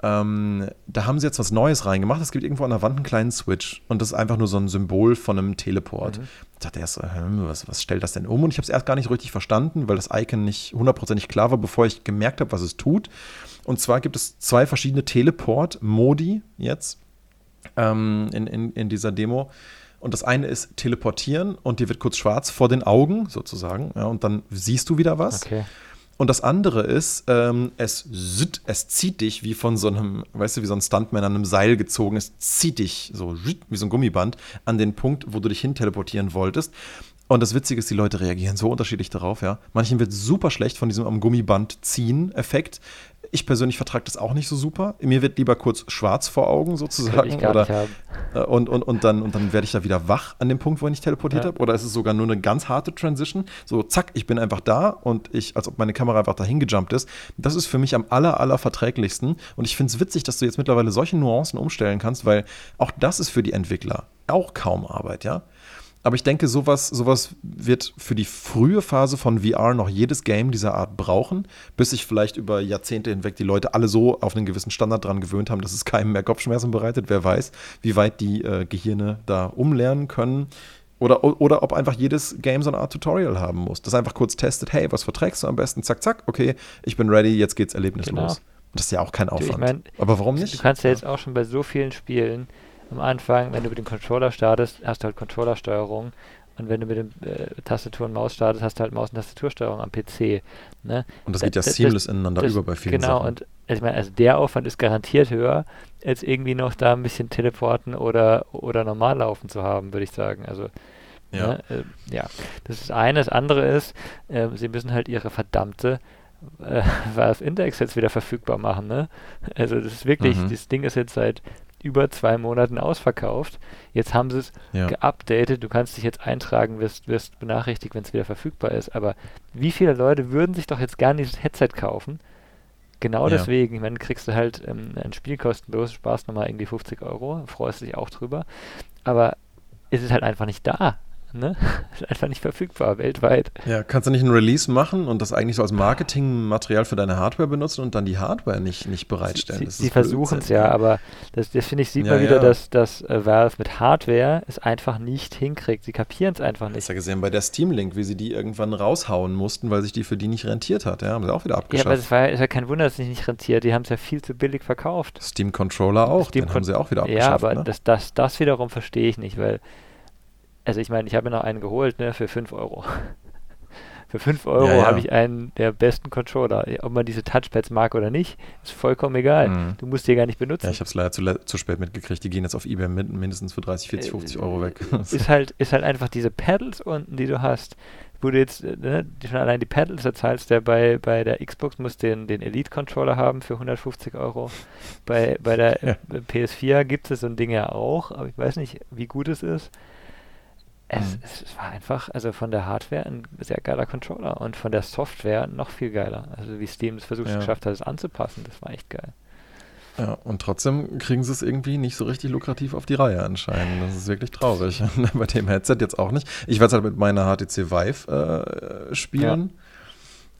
ähm, da haben sie jetzt was Neues reingemacht. Es gibt irgendwo an der Wand einen kleinen Switch und das ist einfach nur so ein Symbol von einem Teleport. Mhm. Ich dachte erst, äh, was, was stellt das denn um? Und ich habe es erst gar nicht richtig verstanden, weil das Icon nicht hundertprozentig klar war, bevor ich gemerkt habe, was es tut. Und zwar gibt es zwei verschiedene Teleport-Modi jetzt ähm, in, in, in dieser Demo. Und das eine ist teleportieren und dir wird kurz schwarz vor den Augen sozusagen. Ja, und dann siehst du wieder was. Okay. Und das andere ist, ähm, es, es zieht dich wie von so einem, weißt du, wie so ein Stuntman an einem Seil gezogen. Es zieht dich so wie so ein Gummiband an den Punkt, wo du dich hin teleportieren wolltest. Und das Witzige ist, die Leute reagieren so unterschiedlich darauf, ja. Manchen wird super schlecht von diesem am Gummiband ziehen Effekt. Ich persönlich vertrage das auch nicht so super. Mir wird lieber kurz schwarz vor Augen sozusagen. Oder, äh, und, und, und, dann, und dann werde ich da wieder wach an dem Punkt, wo ich nicht teleportiert ja. habe. Oder ist es sogar nur eine ganz harte Transition? So, zack, ich bin einfach da und ich, als ob meine Kamera einfach dahin gejumpt ist. Das ist für mich am aller, aller verträglichsten. Und ich finde es witzig, dass du jetzt mittlerweile solche Nuancen umstellen kannst, weil auch das ist für die Entwickler auch kaum Arbeit, ja. Aber ich denke, sowas, sowas wird für die frühe Phase von VR noch jedes Game dieser Art brauchen, bis sich vielleicht über Jahrzehnte hinweg die Leute alle so auf einen gewissen Standard dran gewöhnt haben, dass es keinem mehr Kopfschmerzen bereitet. Wer weiß, wie weit die äh, Gehirne da umlernen können. Oder, oder ob einfach jedes Game so eine Art Tutorial haben muss. Das einfach kurz testet, hey, was verträgst du am besten? Zack, zack, okay, ich bin ready, jetzt geht's erlebnislos. Genau. Das ist ja auch kein Aufwand. Ich mein, Aber warum nicht? Du kannst ja jetzt auch schon bei so vielen Spielen am Anfang, wenn du mit dem Controller startest, hast du halt Controllersteuerung. Und wenn du mit dem äh, Tastatur und Maus startest, hast du halt Maus- und Tastatursteuerung am PC. Ne? Und das geht ja das, seamless das, ineinander das, über bei vielen genau, Sachen. und ich meine, also der Aufwand ist garantiert höher, als irgendwie noch da ein bisschen teleporten oder, oder normal laufen zu haben, würde ich sagen. Also ja. Ne, äh, ja, das ist eine. Das andere ist, äh, sie müssen halt ihre verdammte äh, Valve Index jetzt wieder verfügbar machen. Ne? Also das ist wirklich, mhm. das Ding ist jetzt seit über zwei Monaten ausverkauft. Jetzt haben sie es ja. geupdatet. Du kannst dich jetzt eintragen, wirst, wirst benachrichtigt, wenn es wieder verfügbar ist. Aber wie viele Leute würden sich doch jetzt gerne dieses Headset kaufen? Genau ja. deswegen. Ich meine, kriegst du halt ähm, ein Spiel kostenlos, sparst nochmal irgendwie 50 Euro, freust dich auch drüber. Aber es ist halt einfach nicht da ne? Ist einfach nicht verfügbar weltweit. Ja, kannst du nicht ein Release machen und das eigentlich so als Marketingmaterial für deine Hardware benutzen und dann die Hardware nicht, nicht bereitstellen? Sie, sie versuchen es ja, aber das, das finde ich, sieht ja, man wieder, ja. dass, dass äh, Valve mit Hardware es einfach nicht hinkriegt. Sie kapieren es einfach nicht. Hast ja gesehen bei der Steam Link, wie sie die irgendwann raushauen mussten, weil sich die für die nicht rentiert hat. Ja, haben sie auch wieder abgeschafft. Ja, aber es war ja kein Wunder, dass es sich nicht rentiert. Die haben es ja viel zu billig verkauft. Steam Controller auch, Steam den haben sie auch wieder abgeschafft. Ja, aber ne? das, das, das wiederum verstehe ich nicht, weil also ich meine, ich habe mir noch einen geholt, ne, für 5 Euro. für 5 Euro ja, ja. habe ich einen der besten Controller. Ob man diese Touchpads mag oder nicht, ist vollkommen egal. Mhm. Du musst die gar nicht benutzen. Ja, ich habe es leider zu, zu, spät mitgekriegt. Die gehen jetzt auf Ebay mit, mindestens für 30, 40, 50 Euro weg. ist halt, ist halt einfach diese Pedals unten, die du hast, wo du jetzt ne, schon allein die Pedals erzahlst, der bei, bei der Xbox muss den, den Elite-Controller haben für 150 Euro. Bei, bei der ja. PS4 gibt es so ein Ding ja auch, aber ich weiß nicht, wie gut es ist. Es, mhm. es, war einfach, also von der Hardware ein sehr geiler Controller und von der Software noch viel geiler. Also wie Steam es versucht ja. geschafft hat, es anzupassen, das war echt geil. Ja, und trotzdem kriegen sie es irgendwie nicht so richtig lukrativ auf die Reihe anscheinend. Das ist wirklich traurig. Bei dem Headset jetzt auch nicht. Ich werde es halt mit meiner HTC Vive äh, spielen. Ja.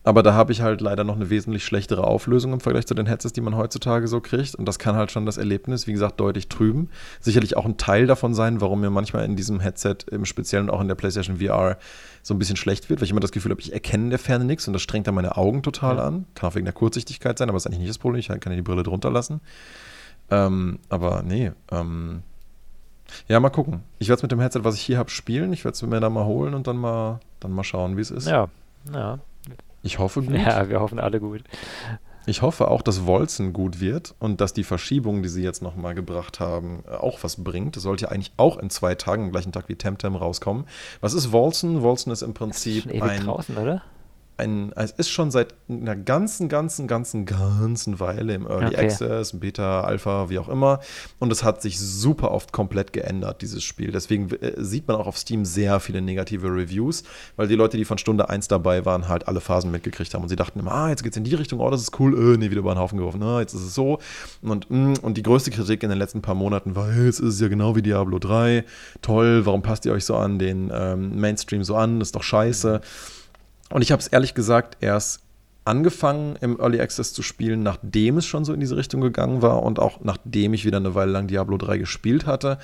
Aber da habe ich halt leider noch eine wesentlich schlechtere Auflösung im Vergleich zu den Headsets, die man heutzutage so kriegt. Und das kann halt schon das Erlebnis, wie gesagt, deutlich trüben. Sicherlich auch ein Teil davon sein, warum mir manchmal in diesem Headset, im Speziellen auch in der PlayStation VR, so ein bisschen schlecht wird, weil ich immer das Gefühl habe, ich erkenne in der Ferne nichts und das strengt dann meine Augen total an. Kann auch wegen der Kurzsichtigkeit sein, aber ist eigentlich nicht das Problem. Ich kann ja die Brille drunter lassen. Ähm, aber nee, ähm, ja, mal gucken. Ich werde es mit dem Headset, was ich hier habe, spielen. Ich werde es mir dann mal holen und dann mal, dann mal schauen, wie es ist. Ja, ja. Ich hoffe gut. Ja, wir hoffen alle gut. Ich hoffe auch, dass Wolzen gut wird und dass die Verschiebung, die sie jetzt nochmal gebracht haben, auch was bringt. Das sollte ja eigentlich auch in zwei Tagen, am gleichen Tag wie Temtem rauskommen. Was ist Wolzen? Wolzen ist im Prinzip das ist schon ewig ein, draußen, oder? Ein, es ist schon seit einer ganzen, ganzen, ganzen, ganzen Weile im Early Okay. Access, Beta, Alpha, wie auch immer. Und es hat sich super oft komplett geändert, dieses Spiel. Deswegen äh, sieht man auch auf Steam sehr viele negative Reviews, weil die Leute, die von Stunde 1 dabei waren, halt alle Phasen mitgekriegt haben. Und sie dachten immer, ah, jetzt geht's in die Richtung, oh, das ist cool, äh, nee, wieder über den Haufen geworfen, ah, jetzt ist es so. Und, mh, und die größte Kritik in den letzten paar Monaten war, hey, jetzt ist es ja genau wie Diablo 3, toll, warum passt ihr euch so an den ähm, Mainstream so an, das ist doch scheiße. Und ich habe es ehrlich gesagt erst angefangen im Early Access zu spielen, nachdem es schon so in diese Richtung gegangen war und auch nachdem ich wieder eine Weile lang Diablo 3 gespielt hatte.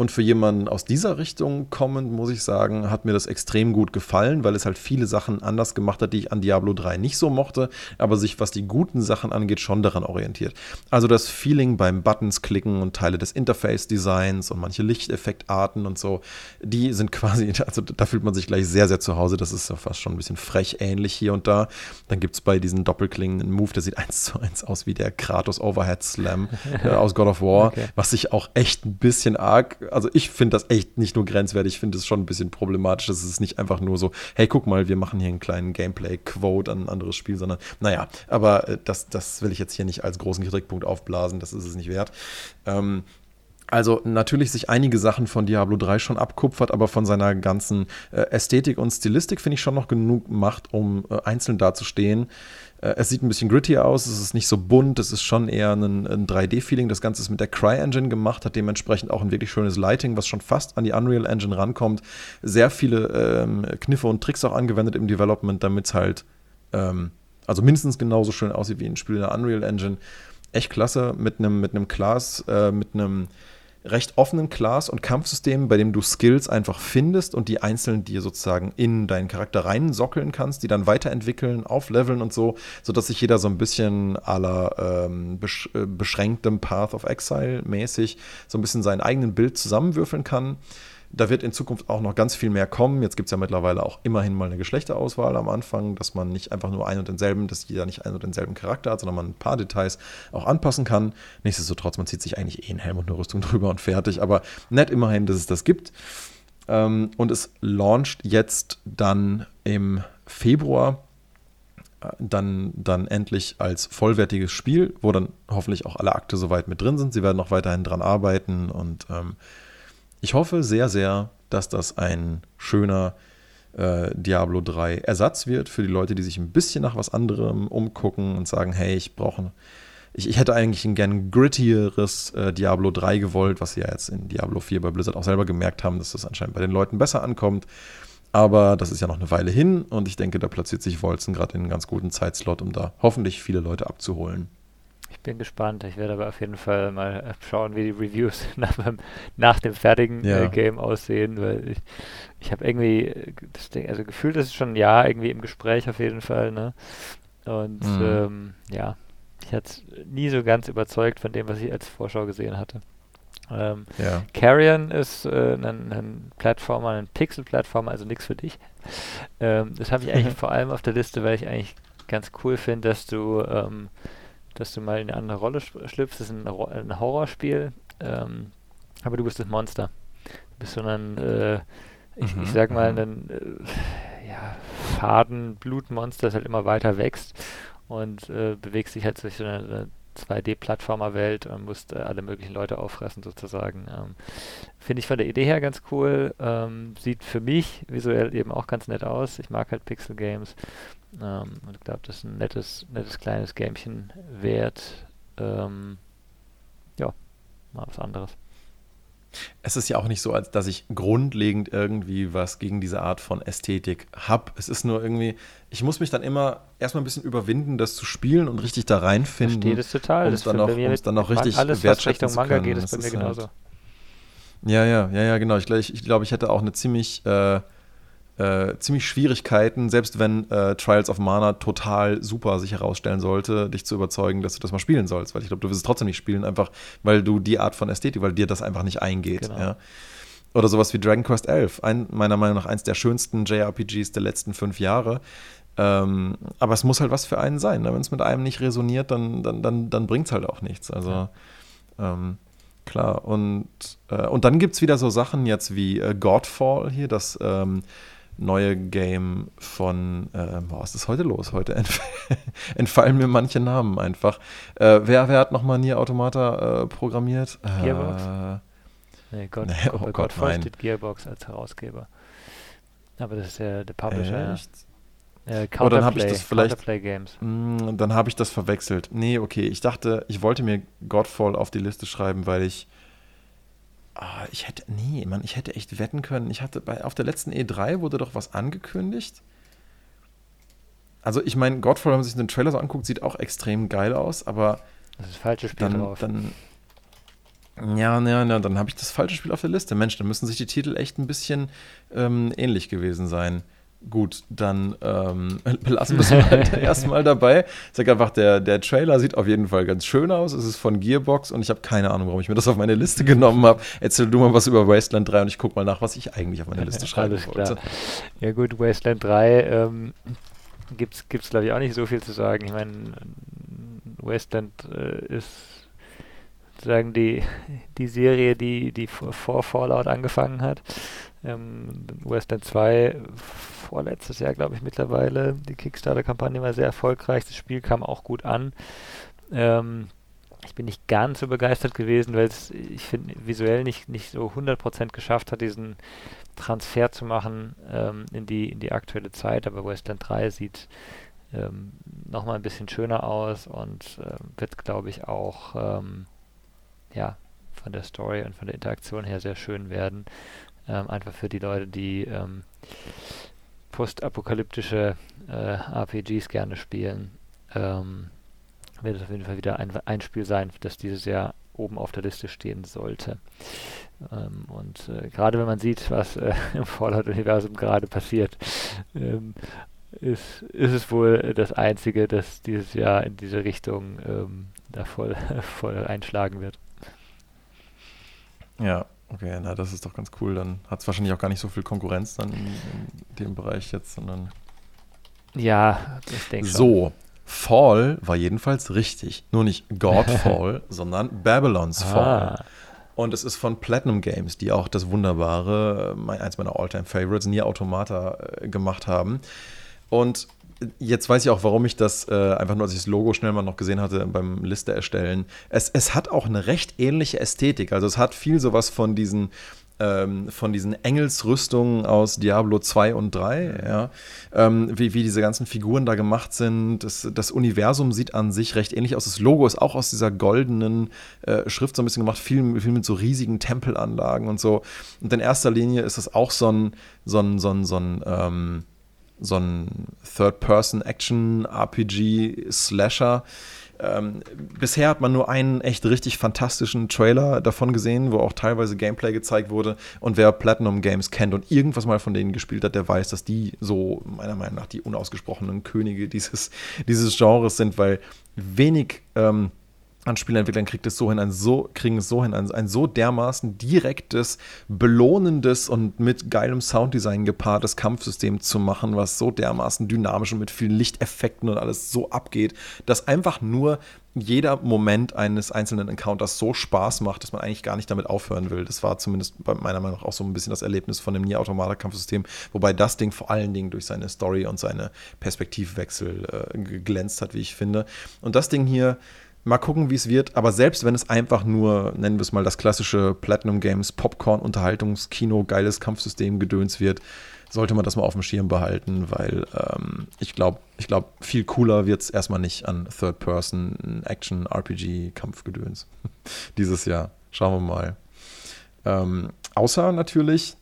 Und für jemanden aus dieser Richtung kommend, muss ich sagen, hat mir das extrem gut gefallen, weil es halt viele Sachen anders gemacht hat, die ich an Diablo 3 nicht so mochte, aber sich, was die guten Sachen angeht, schon daran orientiert. Also das Feeling beim Buttons klicken und Teile des Interface-Designs und manche Lichteffektarten und so, die sind quasi, also da fühlt man sich gleich sehr, sehr zu Hause. Das ist ja fast schon ein bisschen frech ähnlich hier und da. Dann gibt es bei diesen Doppelklingen einen Move, der sieht eins zu eins aus wie der Kratos Overhead Slam äh, aus God of War, Okay. was sich auch echt ein bisschen arg, also ich finde das echt nicht nur grenzwertig, ich finde es schon ein bisschen problematisch. Es ist nicht einfach nur so, hey, guck mal, wir machen hier einen kleinen Gameplay-Quote an ein anderes Spiel, sondern naja, aber äh, das, das will ich jetzt hier nicht als großen Kritikpunkt aufblasen, das ist es nicht wert. Ähm, also natürlich sich einige Sachen von Diablo 3 schon abkupfert, aber von seiner ganzen äh, Ästhetik und Stilistik finde ich schon noch genug macht, um äh, einzeln dazustehen. Äh, es sieht ein bisschen grittier aus, es ist nicht so bunt, es ist schon eher ein, ein 3D-Feeling. Das Ganze ist mit der Cry-Engine gemacht, hat dementsprechend auch ein wirklich schönes Lighting, was schon fast an die Unreal Engine rankommt. Sehr viele ähm, Kniffe und Tricks auch angewendet im Development, damit es halt ähm, also mindestens genauso schön aussieht wie ein Spiel in der Unreal Engine. Echt klasse mit einem mit Class, äh, mit einem recht offenen Class- und Kampfsystem, bei dem du Skills einfach findest und die einzeln dir sozusagen in deinen Charakter reinsockeln kannst, die dann weiterentwickeln, aufleveln und so, sodass sich jeder so ein bisschen la ähm, besch äh, beschränktem Path of Exile mäßig so ein bisschen seinen eigenen Bild zusammenwürfeln kann. Da wird in Zukunft auch noch ganz viel mehr kommen. Jetzt gibt es ja mittlerweile auch immerhin mal eine Geschlechterauswahl am Anfang, dass man nicht einfach nur einen und denselben, dass jeder nicht einen und denselben Charakter hat, sondern man ein paar Details auch anpassen kann. Nichtsdestotrotz, man zieht sich eigentlich eh einen Helm und eine Rüstung drüber und fertig. Aber nett immerhin, dass es das gibt. Ähm, und es launcht jetzt dann im Februar äh, dann, dann endlich als vollwertiges Spiel, wo dann hoffentlich auch alle Akte soweit mit drin sind. Sie werden noch weiterhin dran arbeiten und ähm, ich hoffe sehr, sehr, dass das ein schöner äh, Diablo 3 Ersatz wird für die Leute, die sich ein bisschen nach was anderem umgucken und sagen, hey, ich brauche, ich, ich hätte eigentlich ein gern grittieres äh, Diablo 3 gewollt, was sie ja jetzt in Diablo 4 bei Blizzard auch selber gemerkt haben, dass das anscheinend bei den Leuten besser ankommt. Aber das ist ja noch eine Weile hin und ich denke, da platziert sich Wolzen gerade in einen ganz guten Zeitslot, um da hoffentlich viele Leute abzuholen. Ich bin gespannt. Ich werde aber auf jeden Fall mal äh, schauen, wie die Reviews nach, dem- nach dem fertigen Ja. äh, Game aussehen, weil ich, ich habe irgendwie äh, das Ding, also gefühlt ist es schon ein Jahr irgendwie im Gespräch auf jeden Fall, ne? Und Mhm. ähm, ja, ich hatte nie so ganz überzeugt von dem, was ich als Vorschau gesehen hatte. Ähm, Ja. Carrion ist äh, ein, ein Plattformer, ein Pixel-Plattformer, also nichts für dich. Ähm, das habe ich eigentlich vor allem auf der Liste, weil ich eigentlich ganz cool finde, dass du, ähm, dass du mal in eine andere Rolle sch- schlüpfst. Das ist ein, ein Horrorspiel, ähm, aber du bist das Monster. Du bist so ein, äh, ich, Mhm, ich sag mal, mhm. ein äh, ja, Faden-Blutmonster, das halt immer weiter wächst und äh, bewegst dich halt durch so eine, eine 2D-Plattformer-Welt und musst äh, alle möglichen Leute auffressen sozusagen. Ähm, Finde ich von der Idee her ganz cool. Ähm, sieht für mich visuell eben auch ganz nett aus. Ich mag halt Pixel-Games ähm, und ich glaube, das ist ein nettes, nettes kleines Gamchen wert. Ähm, ja, mal was anderes. Es ist ja auch nicht so, als dass ich grundlegend irgendwie was gegen diese Art von Ästhetik habe. Es ist nur irgendwie, ich muss mich dann immer erstmal ein bisschen überwinden, das zu spielen und richtig da reinfinden. Verstehe das total. um es dann es mit dann Man- richtig alles, was wertschätzen Richtung zu Manga geht, ist Das bei mir halt- genauso. Ja, ja, ja, ja, genau. Ich glaube, ich, ich, glaub, ich hätte auch eine ziemlich, äh, äh, ziemlich Schwierigkeiten, selbst wenn äh, Trials of Mana total super sich herausstellen sollte, dich zu überzeugen, dass du das mal spielen sollst. Weil ich glaube, du wirst es trotzdem nicht spielen, einfach weil du die Art von Ästhetik, weil dir das einfach nicht eingeht. Genau. Ja? Oder sowas wie Dragon Quest 11, ein, meiner Meinung nach eins der schönsten JRPGs der letzten fünf Jahre. Ähm, aber es muss halt was für einen sein. Ne? Wenn es mit einem nicht resoniert, dann, dann, dann, dann bringt es halt auch nichts. Also ja. ähm, klar. Und, äh, und dann gibt es wieder so Sachen jetzt wie äh, Godfall hier, das ähm, neue Game von, äh, was ist heute los? Heute entf entfallen mir manche Namen einfach. Äh, wer, wer hat nochmal Nier Automata äh, programmiert? Gearbox? Äh, nee, God, nee, oh Gott, Godfall steht Gearbox als Herausgeber. Aber das ist ja der Publisher. Echt? Äh, Counterplay, oh, dann habe ich das vielleicht. Mh, mm, dann habe ich das verwechselt. Nee, okay. Ich dachte, ich wollte mir Godfall auf die Liste schreiben, weil ich. Ah, ich hätte. Nee, Mann, ich hätte echt wetten können. Ich hatte bei, auf der letzten E3 wurde doch was angekündigt. Also, ich meine, Godfall, wenn man sich den Trailer so anguckt, sieht auch extrem geil aus, aber. Das ist das falsche Spiel dann, drauf. Dann, ja, ja, ja, dann habe ich das falsche Spiel auf der Liste. Mensch, dann müssen sich die Titel echt ein bisschen ähm, ähnlich gewesen sein. Gut, dann ähm, belassen wir es halt erstmal dabei. Ich sage einfach, der, der Trailer sieht auf jeden Fall ganz schön aus. Es ist von Gearbox und ich habe keine Ahnung, warum ich mir das auf meine Liste genommen habe. Erzähl du mal was über Wasteland 3 und ich gucke mal nach, was ich eigentlich auf meine Liste schreiben Alles wollte. Klar. Ja gut, Wasteland 3 ähm, gibt es, glaube ich, auch nicht so viel zu sagen. Ich meine, Wasteland äh, ist sozusagen die, die Serie, die, die vor Fallout angefangen hat. Ähm, Westland 2 vorletztes Jahr, glaube ich, mittlerweile. Die Kickstarter-Kampagne war sehr erfolgreich. Das Spiel kam auch gut an. Ähm, ich bin nicht ganz so begeistert gewesen, weil es, ich finde, visuell nicht, nicht so 100% geschafft hat, diesen Transfer zu machen ähm, in, die, in die aktuelle Zeit. Aber Westland 3 sieht ähm, nochmal ein bisschen schöner aus und äh, wird, glaube ich, auch ähm, ja, von der Story und von der Interaktion her sehr schön werden. Ähm, einfach für die Leute, die ähm, postapokalyptische äh, RPGs gerne spielen, ähm, wird es auf jeden Fall wieder ein, ein Spiel sein, das dieses Jahr oben auf der Liste stehen sollte. Ähm, und äh, gerade wenn man sieht, was äh, im Fallout-Universum gerade passiert, ähm, ist, ist es wohl das Einzige, das dieses Jahr in diese Richtung ähm, da voll, voll einschlagen wird. Ja, Okay, na, das ist doch ganz cool. Dann hat es wahrscheinlich auch gar nicht so viel Konkurrenz dann in, in dem Bereich jetzt, sondern. Ja, ich denke So, Fall war jedenfalls richtig. Nur nicht Godfall, sondern Babylon's ah. Fall. Und es ist von Platinum Games, die auch das wunderbare, eins meiner Alltime favorites Nier Automata äh, gemacht haben. Und jetzt weiß ich auch, warum ich das äh, einfach nur, als ich das Logo schnell mal noch gesehen hatte beim Liste erstellen. Es, es hat auch eine recht ähnliche Ästhetik. Also es hat viel sowas von diesen ähm, von diesen Engelsrüstungen aus Diablo 2 und 3, ja, ähm, wie, wie diese ganzen Figuren da gemacht sind. Das, das, Universum sieht an sich recht ähnlich aus. Das Logo ist auch aus dieser goldenen äh, Schrift so ein bisschen gemacht, viel, viel mit so riesigen Tempelanlagen und so. Und in erster Linie ist es auch so ein, so ein, so ein, so ein ähm, so ein Third-Person-Action-RPG-Slasher. Ähm, bisher hat man nur einen echt richtig fantastischen Trailer davon gesehen, wo auch teilweise Gameplay gezeigt wurde. Und wer Platinum Games kennt und irgendwas mal von denen gespielt hat, der weiß, dass die so meiner Meinung nach die unausgesprochenen Könige dieses, dieses Genres sind, weil wenig ähm, an Spielentwicklern kriegt es so hin, ein so, kriegen es so hin, ein, ein so dermaßen direktes, belohnendes und mit geilem Sounddesign gepaartes Kampfsystem zu machen, was so dermaßen dynamisch und mit vielen Lichteffekten und alles so abgeht, dass einfach nur jeder Moment eines einzelnen Encounters so Spaß macht, dass man eigentlich gar nicht damit aufhören will. Das war zumindest bei meiner Meinung nach auch so ein bisschen das Erlebnis von dem Nier Automata Kampfsystem, wobei das Ding vor allen Dingen durch seine Story und seine Perspektivwechsel äh, geglänzt hat, wie ich finde. Und das Ding hier Mal gucken, wie es wird. Aber selbst wenn es einfach nur, nennen wir es mal, das klassische Platinum Games Popcorn-Unterhaltungskino, geiles Kampfsystem gedöns wird, sollte man das mal auf dem Schirm behalten, weil ähm, ich glaube, ich glaub, viel cooler wird es erstmal nicht an Third-Person-Action-RPG-Kampfgedöns dieses Jahr. Schauen wir mal. Ähm, außer natürlich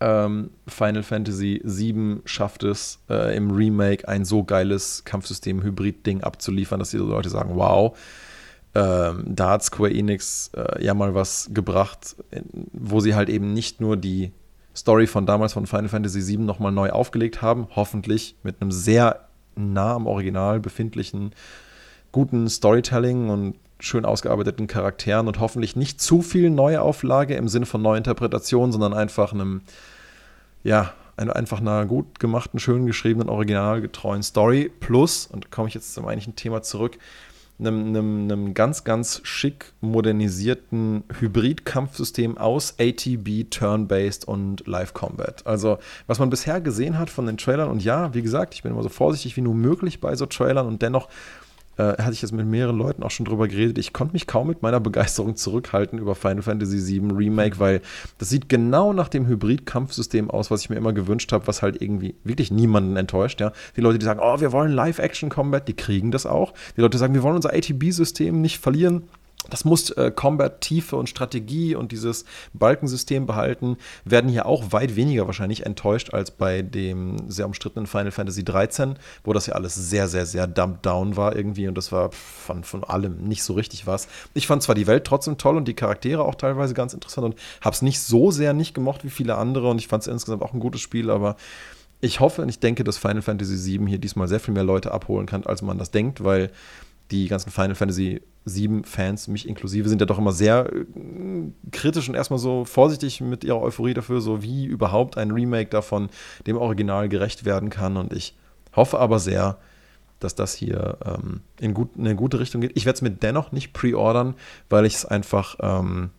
ähm, Final Fantasy VII schafft es äh, im Remake ein so geiles Kampfsystem-Hybrid-Ding abzuliefern, dass die Leute sagen, wow, ähm, da hat Square Enix äh, ja mal was gebracht, wo sie halt eben nicht nur die Story von damals von Final Fantasy VII nochmal neu aufgelegt haben, hoffentlich mit einem sehr nah am Original befindlichen guten Storytelling und schön ausgearbeiteten Charakteren und hoffentlich nicht zu viel Neuauflage im Sinne von Neuinterpretation, sondern einfach einem ja, einfach einer gut gemachten, schön geschriebenen, originalgetreuen Story plus, und komme ich jetzt zum eigentlichen Thema zurück, einem, einem, einem ganz, ganz schick modernisierten Hybrid-Kampfsystem aus ATB, Turn-Based und Live-Combat. Also, was man bisher gesehen hat von den Trailern, und ja, wie gesagt, ich bin immer so vorsichtig wie nur möglich bei so Trailern und dennoch äh, hatte ich jetzt mit mehreren Leuten auch schon drüber geredet. Ich konnte mich kaum mit meiner Begeisterung zurückhalten über Final Fantasy VII Remake, weil das sieht genau nach dem Hybrid-Kampfsystem aus, was ich mir immer gewünscht habe, was halt irgendwie wirklich niemanden enttäuscht. Ja? Die Leute, die sagen, oh, wir wollen Live-Action-Combat, die kriegen das auch. Die Leute sagen, wir wollen unser ATB-System nicht verlieren das muss äh, Combat-Tiefe und Strategie und dieses Balkensystem behalten, werden hier auch weit weniger wahrscheinlich enttäuscht als bei dem sehr umstrittenen Final Fantasy 13, wo das ja alles sehr, sehr, sehr dumped down war irgendwie und das war von, von allem nicht so richtig was. Ich fand zwar die Welt trotzdem toll und die Charaktere auch teilweise ganz interessant und habe es nicht so sehr nicht gemocht wie viele andere und ich fand es insgesamt auch ein gutes Spiel, aber ich hoffe und ich denke, dass Final Fantasy 7 hier diesmal sehr viel mehr Leute abholen kann, als man das denkt, weil die ganzen Final Fantasy 7 Fans, mich inklusive, sind ja doch immer sehr äh, kritisch und erstmal so vorsichtig mit ihrer Euphorie dafür, so wie überhaupt ein Remake davon dem Original gerecht werden kann. Und ich hoffe aber sehr, dass das hier ähm, in, gut, in eine gute Richtung geht. Ich werde es mir dennoch nicht pre-ordern, weil ich es einfach, ähm,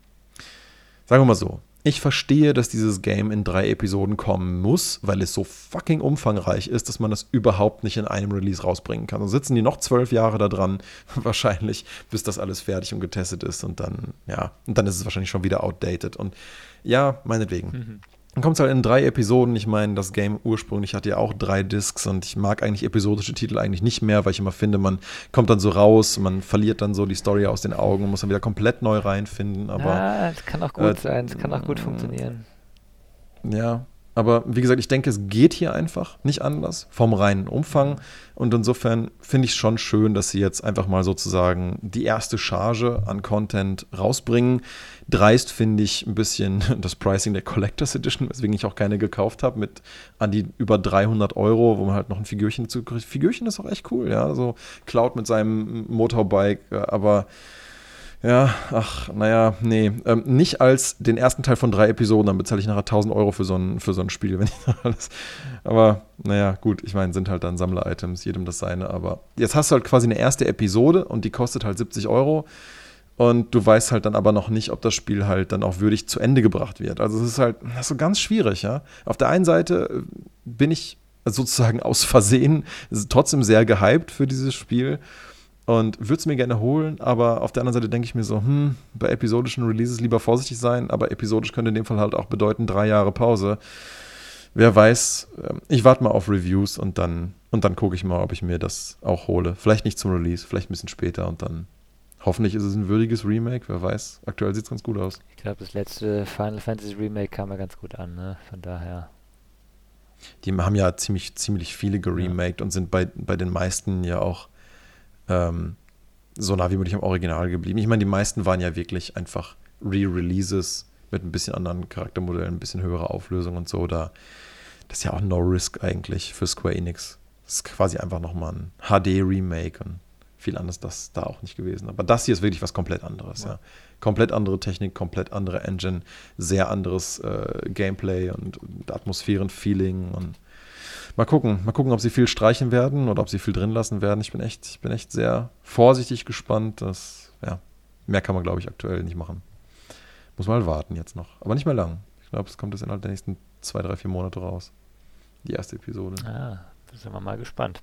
sagen wir mal so, ich verstehe, dass dieses Game in drei Episoden kommen muss, weil es so fucking umfangreich ist, dass man das überhaupt nicht in einem Release rausbringen kann. Dann sitzen die noch zwölf Jahre da dran, wahrscheinlich, bis das alles fertig und getestet ist und dann, ja, und dann ist es wahrscheinlich schon wieder outdated. Und ja, meinetwegen. Mhm. Dann kommt es halt in drei Episoden. Ich meine, das Game ursprünglich hatte ja auch drei Discs und ich mag eigentlich episodische Titel eigentlich nicht mehr, weil ich immer finde, man kommt dann so raus, man verliert dann so die Story aus den Augen und muss dann wieder komplett neu reinfinden. Aber, ja, es kann auch gut äh, sein, es kann auch gut funktionieren. Ja, aber wie gesagt, ich denke, es geht hier einfach nicht anders vom reinen Umfang. Und insofern finde ich es schon schön, dass sie jetzt einfach mal sozusagen die erste Charge an Content rausbringen. Dreist finde ich ein bisschen das Pricing der Collectors Edition, weswegen ich auch keine gekauft habe, mit an die über 300 Euro, wo man halt noch ein Figürchen zukriegt. Figürchen ist auch echt cool, ja. So Cloud mit seinem Motorbike, äh, aber ja, ach, naja, nee. Ähm, nicht als den ersten Teil von drei Episoden, dann bezahle ich nachher 1000 Euro für so ein, für so ein Spiel, wenn ich alles. Aber naja, gut, ich meine, sind halt dann Sammler-Items, jedem das seine. Aber jetzt hast du halt quasi eine erste Episode und die kostet halt 70 Euro. Und du weißt halt dann aber noch nicht, ob das Spiel halt dann auch würdig zu Ende gebracht wird. Also es ist halt das ist so ganz schwierig, ja. Auf der einen Seite bin ich sozusagen aus Versehen trotzdem sehr gehypt für dieses Spiel und würde es mir gerne holen, aber auf der anderen Seite denke ich mir so, hm, bei episodischen Releases lieber vorsichtig sein, aber episodisch könnte in dem Fall halt auch bedeuten drei Jahre Pause. Wer weiß, ähm, ich warte mal auf Reviews und dann, und dann gucke ich mal, ob ich mir das auch hole. Vielleicht nicht zum Release, vielleicht ein bisschen später und dann hoffentlich ist es ein würdiges Remake, wer weiß. Aktuell sieht es ganz gut aus. Ich glaube, das letzte Final Fantasy Remake kam ja ganz gut an, ne? Von daher. Die haben ja ziemlich, ziemlich viele geremaked ja. und sind bei, bei den meisten ja auch ähm, so nah wie möglich am Original geblieben. Ich meine, die meisten waren ja wirklich einfach Re-Releases mit ein bisschen anderen Charaktermodellen, ein bisschen höherer Auflösung und so. Da, das ist ja auch No Risk eigentlich für Square Enix. Das ist quasi einfach nochmal ein HD-Remake und viel anderes das da auch nicht gewesen. Aber das hier ist wirklich was komplett anderes, ja. ja. Komplett andere Technik, komplett andere Engine, sehr anderes äh, Gameplay und Atmosphären-Feeling und Mal gucken, mal gucken, ob sie viel streichen werden oder ob sie viel drin lassen werden. Ich bin echt, ich bin echt sehr vorsichtig gespannt. Das, ja, mehr kann man, glaube ich, aktuell nicht machen. Muss mal warten jetzt noch. Aber nicht mehr lang. Ich glaube, es kommt jetzt innerhalb der nächsten zwei, drei, vier Monate raus. Die erste Episode. Ah, da sind wir mal gespannt.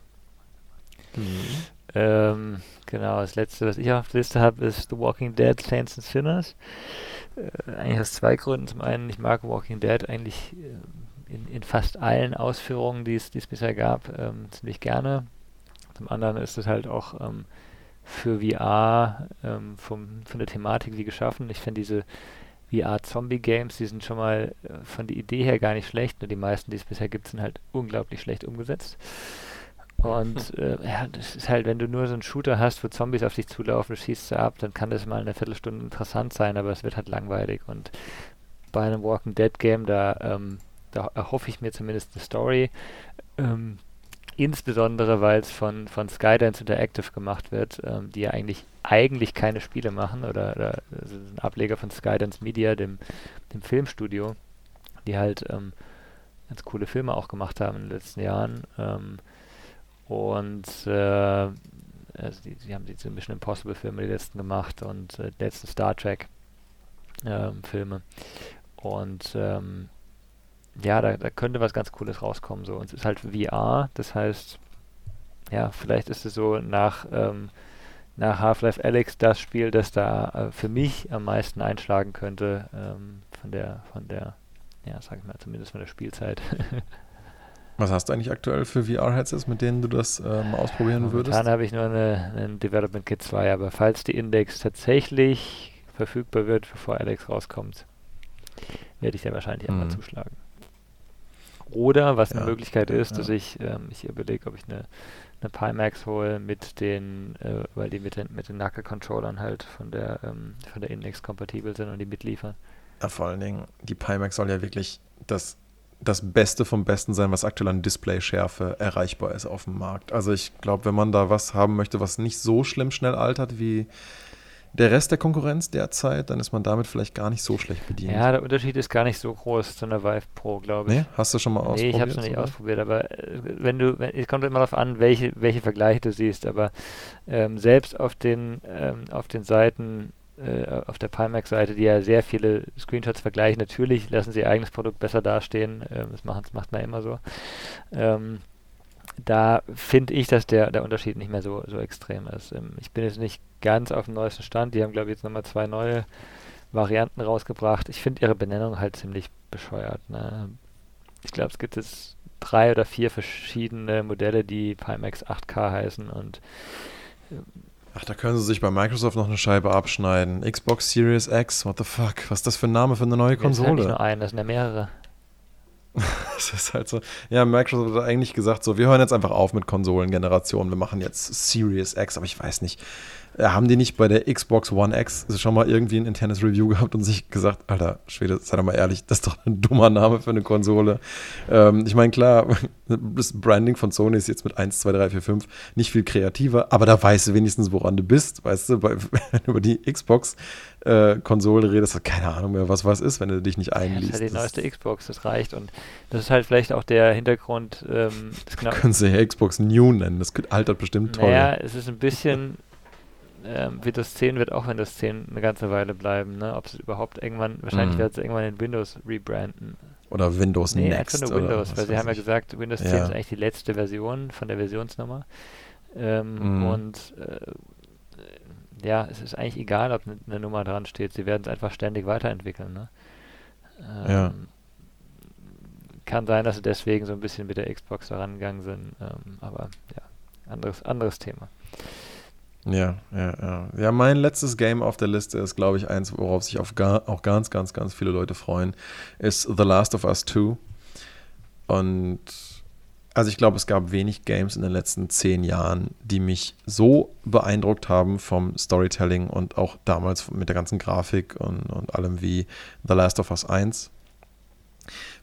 Mhm. Ähm, genau, das letzte, was ich auf der Liste habe, ist The Walking Dead Saints and Sinners. Äh, eigentlich aus zwei Gründen. Zum einen, ich mag Walking Dead eigentlich äh, in, in fast allen Ausführungen, die es bisher gab, ähm, ziemlich gerne. Zum anderen ist es halt auch ähm, für VR ähm, vom, von der Thematik wie geschaffen. Ich finde diese VR-Zombie-Games, die sind schon mal äh, von der Idee her gar nicht schlecht, nur die meisten, die es bisher gibt, sind halt unglaublich schlecht umgesetzt. Und äh, ja, das ist halt, wenn du nur so einen Shooter hast, wo Zombies auf dich zulaufen, schießt sie ab, dann kann das mal eine Viertelstunde interessant sein, aber es wird halt langweilig. Und bei einem Walking Dead Game, da ähm, da erhoffe ich mir zumindest eine Story. Ähm, insbesondere, weil es von, von Skydance Interactive gemacht wird, ähm, die ja eigentlich, eigentlich keine Spiele machen oder, oder also ein Ableger von Skydance Media, dem, dem Filmstudio, die halt ähm, ganz coole Filme auch gemacht haben in den letzten Jahren. Und äh, also die, die haben diese Mission Impossible Filme die letzten gemacht und äh, die letzten Star Trek ähm, Filme. Und ähm, ja, da, da könnte was ganz Cooles rauskommen. So. Und es ist halt VR, das heißt, ja, vielleicht ist es so nach, ähm, nach Half-Life Alex das Spiel, das da äh, für mich am meisten einschlagen könnte, ähm, von der, von der, ja, sag ich mal, zumindest von der Spielzeit. Was hast du eigentlich aktuell für VR-Headsets, mit denen du das äh, mal ausprobieren Momentan würdest? Momentan habe ich nur eine, einen Development Kit 2, aber falls die Index tatsächlich verfügbar wird, bevor Alex rauskommt, werde ich da wahrscheinlich mhm. einmal zuschlagen. Oder was ja. eine Möglichkeit ist, ja. dass ich, ähm, ich überlege, ob ich eine, eine Pimax hole mit den, äh, weil die mit den, mit den Knuckle-Controllern halt von der, ähm, von der Index kompatibel sind und die mitliefern. Ja, vor allen Dingen, die Pimax soll ja wirklich das, das Beste vom Besten sein, was aktuell an Displayschärfe erreichbar ist auf dem Markt. Also ich glaube, wenn man da was haben möchte, was nicht so schlimm schnell altert wie der Rest der Konkurrenz derzeit, dann ist man damit vielleicht gar nicht so schlecht bedient. Ja, der Unterschied ist gar nicht so groß zu einer Vive Pro, glaube ich. Nee, hast du schon mal ausprobiert? Nee, ich habe es noch nicht oder? ausprobiert, aber äh, wenn du, wenn, es kommt immer darauf an, welche, welche Vergleiche du siehst, aber ähm, selbst auf den, ähm, auf den Seiten, auf der Pimax-Seite, die ja sehr viele Screenshots vergleichen, natürlich lassen sie ihr eigenes Produkt besser dastehen, ähm, das, machen, das macht man immer so. Ähm, da finde ich, dass der, der Unterschied nicht mehr so, so extrem ist. Ähm, ich bin jetzt nicht ganz auf dem neuesten Stand. Die haben, glaube ich, jetzt nochmal zwei neue Varianten rausgebracht. Ich finde ihre Benennung halt ziemlich bescheuert. Ne? Ich glaube, es gibt jetzt drei oder vier verschiedene Modelle, die Pimax 8K heißen und Ach, da können sie sich bei Microsoft noch eine Scheibe abschneiden. Xbox Series X, what the fuck? Was ist das für ein Name für eine neue Konsole? Das ist ja nicht nur ein, das sind ja mehrere. das ist halt so. Ja, Microsoft hat eigentlich gesagt, so, wir hören jetzt einfach auf mit Konsolengenerationen. Wir machen jetzt Series X, aber ich weiß nicht. Äh, haben die nicht bei der Xbox One X schon mal irgendwie ein internes Review gehabt und sich gesagt, Alter, Schwede, sei doch mal ehrlich, das ist doch ein dummer Name für eine Konsole. Ähm, ich meine, klar, das Branding von Sony ist jetzt mit 1, 2, 3, 4, 5 nicht viel kreativer, aber da weißt du wenigstens, woran du bist. Weißt du, bei, wenn du über die Xbox-Konsole äh, redest, keine Ahnung mehr, was was ist, wenn du dich nicht einliest. das ist ja die neueste Xbox, das reicht. Und das ist halt vielleicht auch der Hintergrund. Ähm, das genau können sie ja Xbox New nennen, das altert bestimmt toll. Ja, es ist ein bisschen ähm, Windows 10 wird auch Windows 10 eine ganze Weile bleiben. Ne? Ob es überhaupt irgendwann, wahrscheinlich mhm. wird es irgendwann in Windows rebranden. Oder Windows nee, Next. Einfach nur Windows, weil sie haben ja gesagt, Windows 10 ja. ist eigentlich die letzte Version von der Versionsnummer. Ähm, mhm. Und äh, ja, es ist eigentlich egal, ob eine, eine Nummer dran steht. Sie werden es einfach ständig weiterentwickeln. Ne? Ähm, ja. Kann sein, dass sie deswegen so ein bisschen mit der Xbox da rangegangen sind. Ähm, aber ja, anderes, anderes Thema. Ja, ja, ja. Ja, mein letztes Game auf der Liste ist, glaube ich, eins, worauf sich gar, auch ganz, ganz, ganz viele Leute freuen, ist The Last of Us 2. Und also ich glaube, es gab wenig Games in den letzten zehn Jahren, die mich so beeindruckt haben vom Storytelling und auch damals mit der ganzen Grafik und, und allem wie The Last of Us 1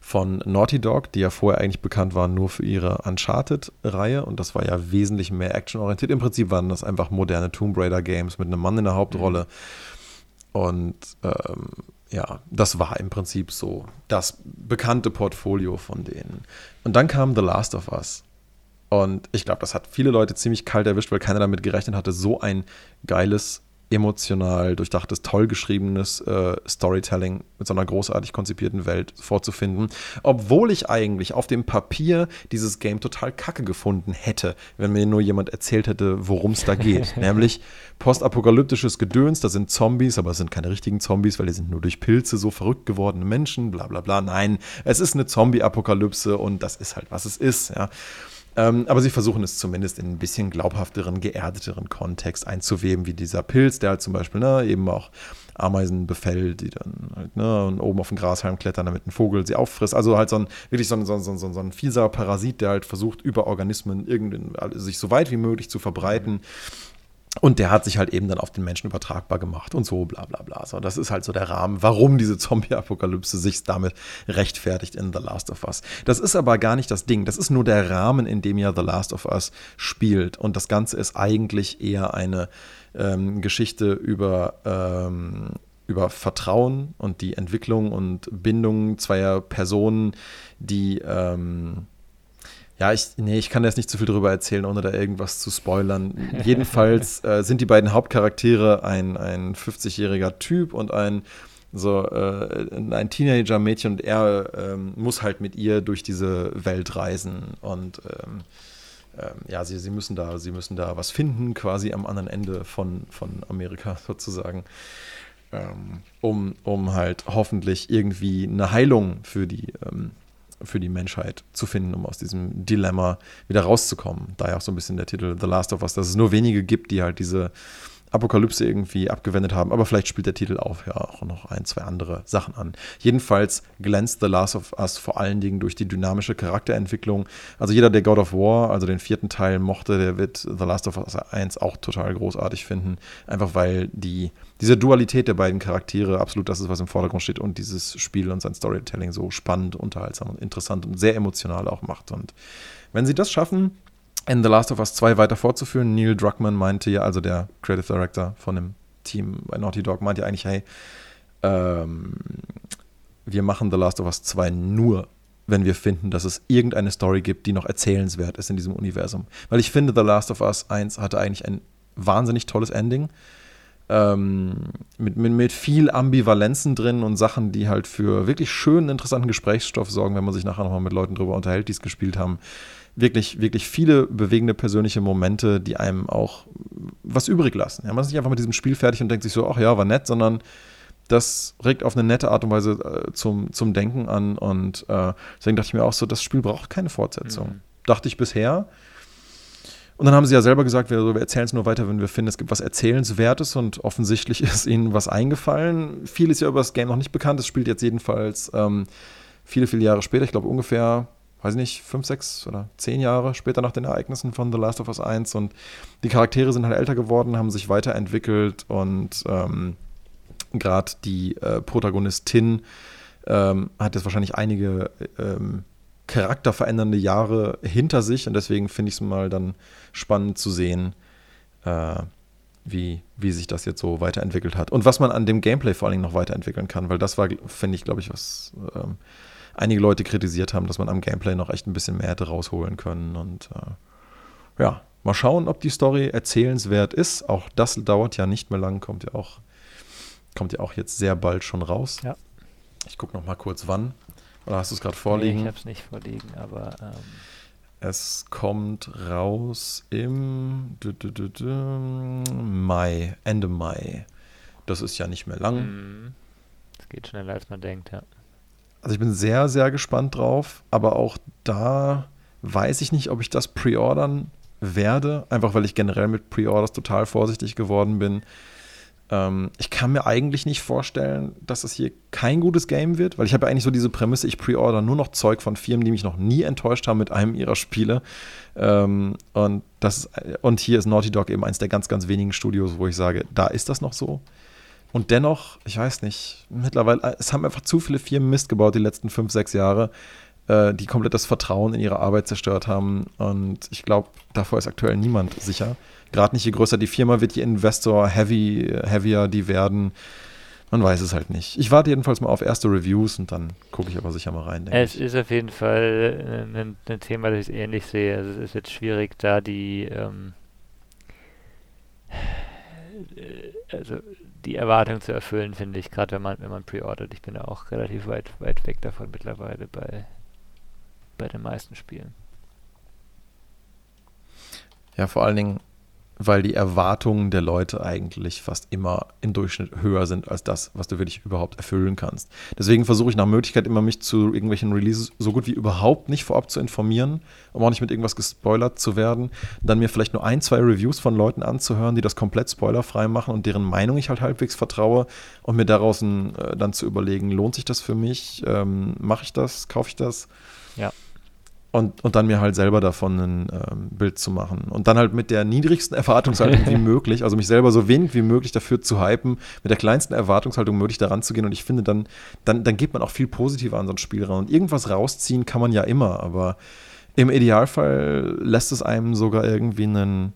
von Naughty Dog, die ja vorher eigentlich bekannt waren nur für ihre Uncharted-Reihe und das war ja wesentlich mehr actionorientiert. Im Prinzip waren das einfach moderne Tomb Raider-Games mit einem Mann in der Hauptrolle. Mhm. Und ähm, ja, das war im Prinzip so das bekannte Portfolio von denen. Und dann kam The Last of Us. Und ich glaube, das hat viele Leute ziemlich kalt erwischt, weil keiner damit gerechnet hatte, so ein geiles emotional durchdachtes, toll geschriebenes äh, Storytelling mit so einer großartig konzipierten Welt vorzufinden. Obwohl ich eigentlich auf dem Papier dieses Game total kacke gefunden hätte, wenn mir nur jemand erzählt hätte, worum es da geht. Nämlich postapokalyptisches Gedöns, da sind Zombies, aber es sind keine richtigen Zombies, weil die sind nur durch Pilze so verrückt gewordene Menschen, bla bla bla. Nein, es ist eine Zombie-Apokalypse und das ist halt, was es ist, ja. Ähm, aber sie versuchen es zumindest in ein bisschen glaubhafteren, geerdeteren Kontext einzuweben, wie dieser Pilz, der halt zum Beispiel ne, eben auch Ameisen befällt, die dann halt, ne, oben auf den Grashalm klettern, damit ein Vogel sie auffrisst. Also halt so ein, wirklich so ein, so ein, so ein, so ein fieser Parasit, der halt versucht, über Organismen irgendwie, also sich so weit wie möglich zu verbreiten. Mhm und der hat sich halt eben dann auf den Menschen übertragbar gemacht und so, bla bla bla. So, das ist halt so der Rahmen, warum diese Zombie-Apokalypse sich damit rechtfertigt in The Last of Us. Das ist aber gar nicht das Ding. Das ist nur der Rahmen, in dem ja The Last of Us spielt. Und das Ganze ist eigentlich eher eine ähm, Geschichte über ähm, über Vertrauen und die Entwicklung und Bindung zweier Personen, die ähm, ja, ich, nee, ich kann jetzt nicht zu viel darüber erzählen, ohne da irgendwas zu spoilern. Jedenfalls äh, sind die beiden Hauptcharaktere ein, ein 50-jähriger Typ und ein so äh, ein Teenager-Mädchen und er ähm, muss halt mit ihr durch diese Welt reisen und ähm, ähm, ja, sie, sie müssen da, sie müssen da was finden, quasi am anderen Ende von, von Amerika sozusagen, ähm, um, um halt hoffentlich irgendwie eine Heilung für die ähm, für die Menschheit zu finden, um aus diesem Dilemma wieder rauszukommen. Daher auch so ein bisschen der Titel The Last of Us, dass es nur wenige gibt, die halt diese Apokalypse irgendwie abgewendet haben. Aber vielleicht spielt der Titel auch ja auch noch ein, zwei andere Sachen an. Jedenfalls glänzt The Last of Us vor allen Dingen durch die dynamische Charakterentwicklung. Also jeder, der God of War, also den vierten Teil mochte, der wird The Last of Us 1 auch total großartig finden. Einfach weil die, diese Dualität der beiden Charaktere absolut das ist, was im Vordergrund steht und dieses Spiel und sein Storytelling so spannend, unterhaltsam und interessant und sehr emotional auch macht. Und wenn sie das schaffen, in The Last of Us 2 weiter fortzuführen. Neil Druckmann meinte ja, also der Creative Director von dem Team bei Naughty Dog, meinte ja eigentlich, hey, ähm, wir machen The Last of Us 2 nur, wenn wir finden, dass es irgendeine Story gibt, die noch erzählenswert ist in diesem Universum. Weil ich finde, The Last of Us 1 hatte eigentlich ein wahnsinnig tolles Ending. Ähm, mit, mit, mit viel Ambivalenzen drin und Sachen, die halt für wirklich schönen, interessanten Gesprächsstoff sorgen, wenn man sich nachher nochmal mit Leuten drüber unterhält, die es gespielt haben wirklich, wirklich viele bewegende persönliche Momente, die einem auch was übrig lassen. Ja, man ist nicht einfach mit diesem Spiel fertig und denkt sich so, ach ja, war nett, sondern das regt auf eine nette Art und Weise äh, zum, zum Denken an. Und äh, deswegen dachte ich mir auch so, das Spiel braucht keine Fortsetzung. Mhm. Dachte ich bisher. Und dann haben sie ja selber gesagt, wir, wir erzählen es nur weiter, wenn wir finden, es gibt was Erzählenswertes und offensichtlich ist ihnen was eingefallen. Viel ist ja über das Game noch nicht bekannt. Es spielt jetzt jedenfalls ähm, viele, viele Jahre später, ich glaube ungefähr weiß nicht, fünf, sechs oder zehn Jahre später nach den Ereignissen von The Last of Us 1 und die Charaktere sind halt älter geworden, haben sich weiterentwickelt und ähm, gerade die äh, Protagonistin ähm, hat jetzt wahrscheinlich einige ähm, charakterverändernde Jahre hinter sich und deswegen finde ich es mal dann spannend zu sehen, äh, wie, wie sich das jetzt so weiterentwickelt hat und was man an dem Gameplay vor allen Dingen noch weiterentwickeln kann, weil das war, finde ich, glaube ich, was ähm, einige Leute kritisiert haben, dass man am Gameplay noch echt ein bisschen mehr hätte rausholen können. Und äh, ja, mal schauen, ob die Story erzählenswert ist. Auch das dauert ja nicht mehr lang, kommt ja auch, kommt ja auch jetzt sehr bald schon raus. Ja. Ich gucke noch mal kurz wann. Oder hast du es gerade vorliegen? Nee, ich habe es nicht vorliegen, aber ähm es kommt raus im Mai, Ende Mai. Das ist ja nicht mehr lang. Mhm. Es geht schneller, als man denkt, ja. Also ich bin sehr, sehr gespannt drauf, aber auch da weiß ich nicht, ob ich das pre-ordern werde, einfach weil ich generell mit Pre-Orders total vorsichtig geworden bin. Ähm, ich kann mir eigentlich nicht vorstellen, dass das hier kein gutes Game wird, weil ich habe ja eigentlich so diese Prämisse, ich pre-order nur noch Zeug von Firmen, die mich noch nie enttäuscht haben mit einem ihrer Spiele. Ähm, und, das, und hier ist Naughty Dog eben eins der ganz, ganz wenigen Studios, wo ich sage, da ist das noch so. Und dennoch, ich weiß nicht, mittlerweile, äh, es haben einfach zu viele Firmen Mist gebaut die letzten fünf, sechs Jahre, äh, die komplett das Vertrauen in ihre Arbeit zerstört haben. Und ich glaube, davor ist aktuell niemand sicher. Gerade nicht, je größer die Firma wird, je Investor heavy, heavier die werden. Man weiß es halt nicht. Ich warte jedenfalls mal auf erste Reviews und dann gucke ich aber sicher mal rein. Es ich. ist auf jeden Fall ein, ein, Thema, das ich ähnlich sehe. Also es ist jetzt schwierig, da die ähm, äh, also die Erwartung zu erfüllen, finde ich, gerade wenn man, wenn man pre-ordert. Ich bin ja auch relativ weit, weit weg davon mittlerweile bei, bei den meisten Spielen. Ja, vor allen Dingen, weil die Erwartungen der Leute eigentlich fast immer im Durchschnitt höher sind als das, was du wirklich überhaupt erfüllen kannst. Deswegen versuche ich nach Möglichkeit immer mich zu irgendwelchen Releases so gut wie überhaupt nicht vorab zu informieren, um auch nicht mit irgendwas gespoilert zu werden. Dann mir vielleicht nur ein, zwei Reviews von Leuten anzuhören, die das komplett spoilerfrei machen und deren Meinung ich halt halbwegs vertraue und mir daraus äh, dann zu überlegen, lohnt sich das für mich? Ähm, Mache ich das? Kaufe ich das? Ja. Und, und dann mir halt selber davon ein ähm, Bild zu machen. Und dann halt mit der niedrigsten Erwartungshaltung wie möglich, also mich selber so wenig wie möglich dafür zu hypen, mit der kleinsten Erwartungshaltung möglich daran zu gehen. Und ich finde, dann, dann, dann geht man auch viel positiver an so ein Spiel ran. Und irgendwas rausziehen kann man ja immer, aber im Idealfall lässt es einem sogar irgendwie einen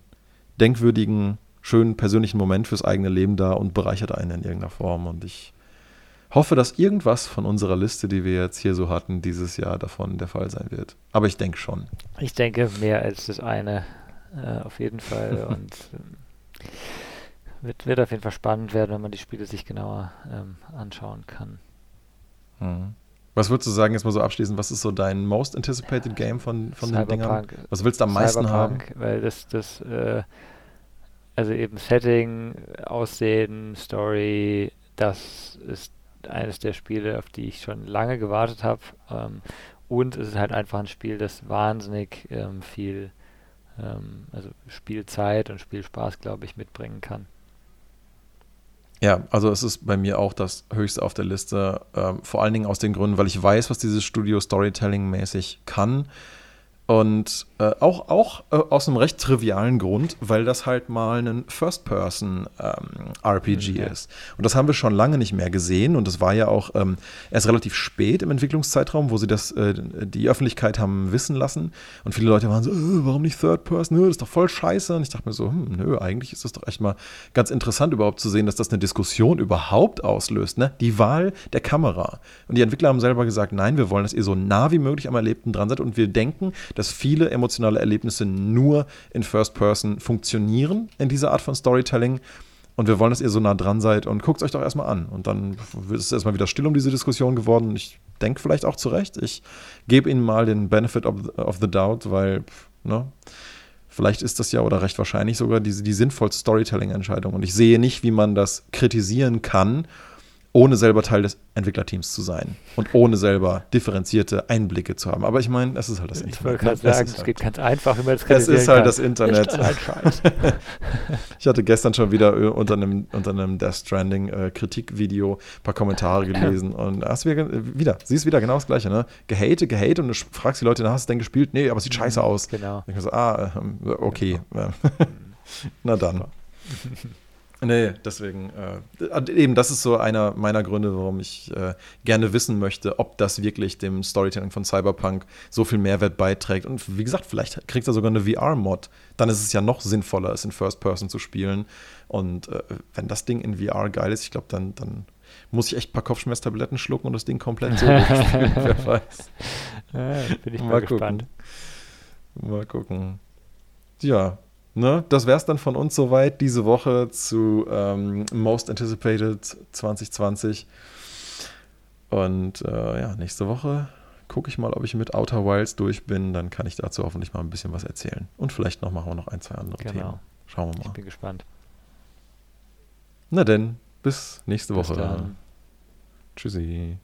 denkwürdigen schönen persönlichen Moment fürs eigene Leben da und bereichert einen in irgendeiner Form. Und ich hoffe, dass irgendwas von unserer Liste, die wir jetzt hier so hatten, dieses Jahr davon der Fall sein wird. Aber ich denke schon. Ich denke mehr als das eine, äh, auf jeden Fall. und äh, wird, wird auf jeden Fall spannend werden, wenn man die Spiele sich genauer ähm, anschauen kann. Mhm. Was würdest du sagen, jetzt mal so abschließend, was ist so dein most anticipated Game von, von den Dingern? Was willst du am meisten Cyberpunk, haben? Weil das, das, äh, also eben Setting, Aussehen, Story, das ist eines der Spiele, auf die ich schon lange gewartet habe. Ähm, und es ist halt einfach ein Spiel, das wahnsinnig ähm, viel, ähm, also Spielzeit und Spielspaß, glaube ich, mitbringen kann. Ja, also es ist bei mir auch das höchste auf der Liste. Ähm, vor allen Dingen aus den Gründen, weil ich weiß, was dieses Studio Storytelling-mäßig kann. Und äh, auch, auch äh, aus einem recht trivialen Grund, weil das halt mal ein First-Person-RPG ähm, mhm. ist. Und das haben wir schon lange nicht mehr gesehen. Und das war ja auch ähm, erst relativ spät im Entwicklungszeitraum, wo sie das äh, die Öffentlichkeit haben wissen lassen. Und viele Leute waren so, äh, warum nicht Third-Person? Das ist doch voll scheiße. Und ich dachte mir so, hm, nö, eigentlich ist das doch echt mal ganz interessant überhaupt zu sehen, dass das eine Diskussion überhaupt auslöst. Ne? Die Wahl der Kamera. Und die Entwickler haben selber gesagt, nein, wir wollen, dass ihr so nah wie möglich am Erlebten dran seid. Und wir denken, dass viele emotionale Erlebnisse nur in First Person funktionieren in dieser Art von Storytelling. Und wir wollen, dass ihr so nah dran seid und guckt es euch doch erstmal an. Und dann ist es erstmal wieder still um diese Diskussion geworden. Ich denke vielleicht auch zu Recht. Ich gebe ihnen mal den Benefit of, of the doubt, weil, ne, vielleicht ist das ja oder recht wahrscheinlich sogar die, die sinnvollste Storytelling-Entscheidung. Und ich sehe nicht, wie man das kritisieren kann ohne selber Teil des Entwicklerteams zu sein und ohne selber differenzierte Einblicke zu haben. Aber ich meine, es ist halt das ich Internet. Ich wollte gerade sagen, es halt, geht ganz einfach, wie man das Es ist halt kann. das Internet. ich hatte gestern schon wieder äh, unter einem, unter einem Death Stranding äh, Kritikvideo ein paar Kommentare gelesen und hast wieder, wieder, siehst wieder genau das Gleiche, ne? Gehate, gehate und du fragst die Leute, na, hast du denn gespielt? Nee, aber es sieht scheiße mhm, aus. Genau. Ich so, ah, äh, okay. Genau. na dann. Nee, deswegen, äh, eben, das ist so einer meiner Gründe, warum ich äh, gerne wissen möchte, ob das wirklich dem Storytelling von Cyberpunk so viel Mehrwert beiträgt. Und wie gesagt, vielleicht kriegt er sogar eine VR-Mod. Dann ist es ja noch sinnvoller, es in First Person zu spielen. Und äh, wenn das Ding in VR geil ist, ich glaube, dann, dann muss ich echt ein paar Kopfschmerztabletten schlucken und das Ding komplett so spielen, wer weiß. Ja, bin ich mal, mal gespannt. Mal gucken. Ja, Ne, das wäre es dann von uns soweit diese Woche zu ähm, Most Anticipated 2020. Und äh, ja, nächste Woche gucke ich mal, ob ich mit Outer Wilds durch bin. Dann kann ich dazu hoffentlich mal ein bisschen was erzählen. Und vielleicht noch machen wir noch ein, zwei andere genau. Themen. Schauen wir mal. Ich bin gespannt. Na denn, bis nächste bis Woche. Dann. Tschüssi.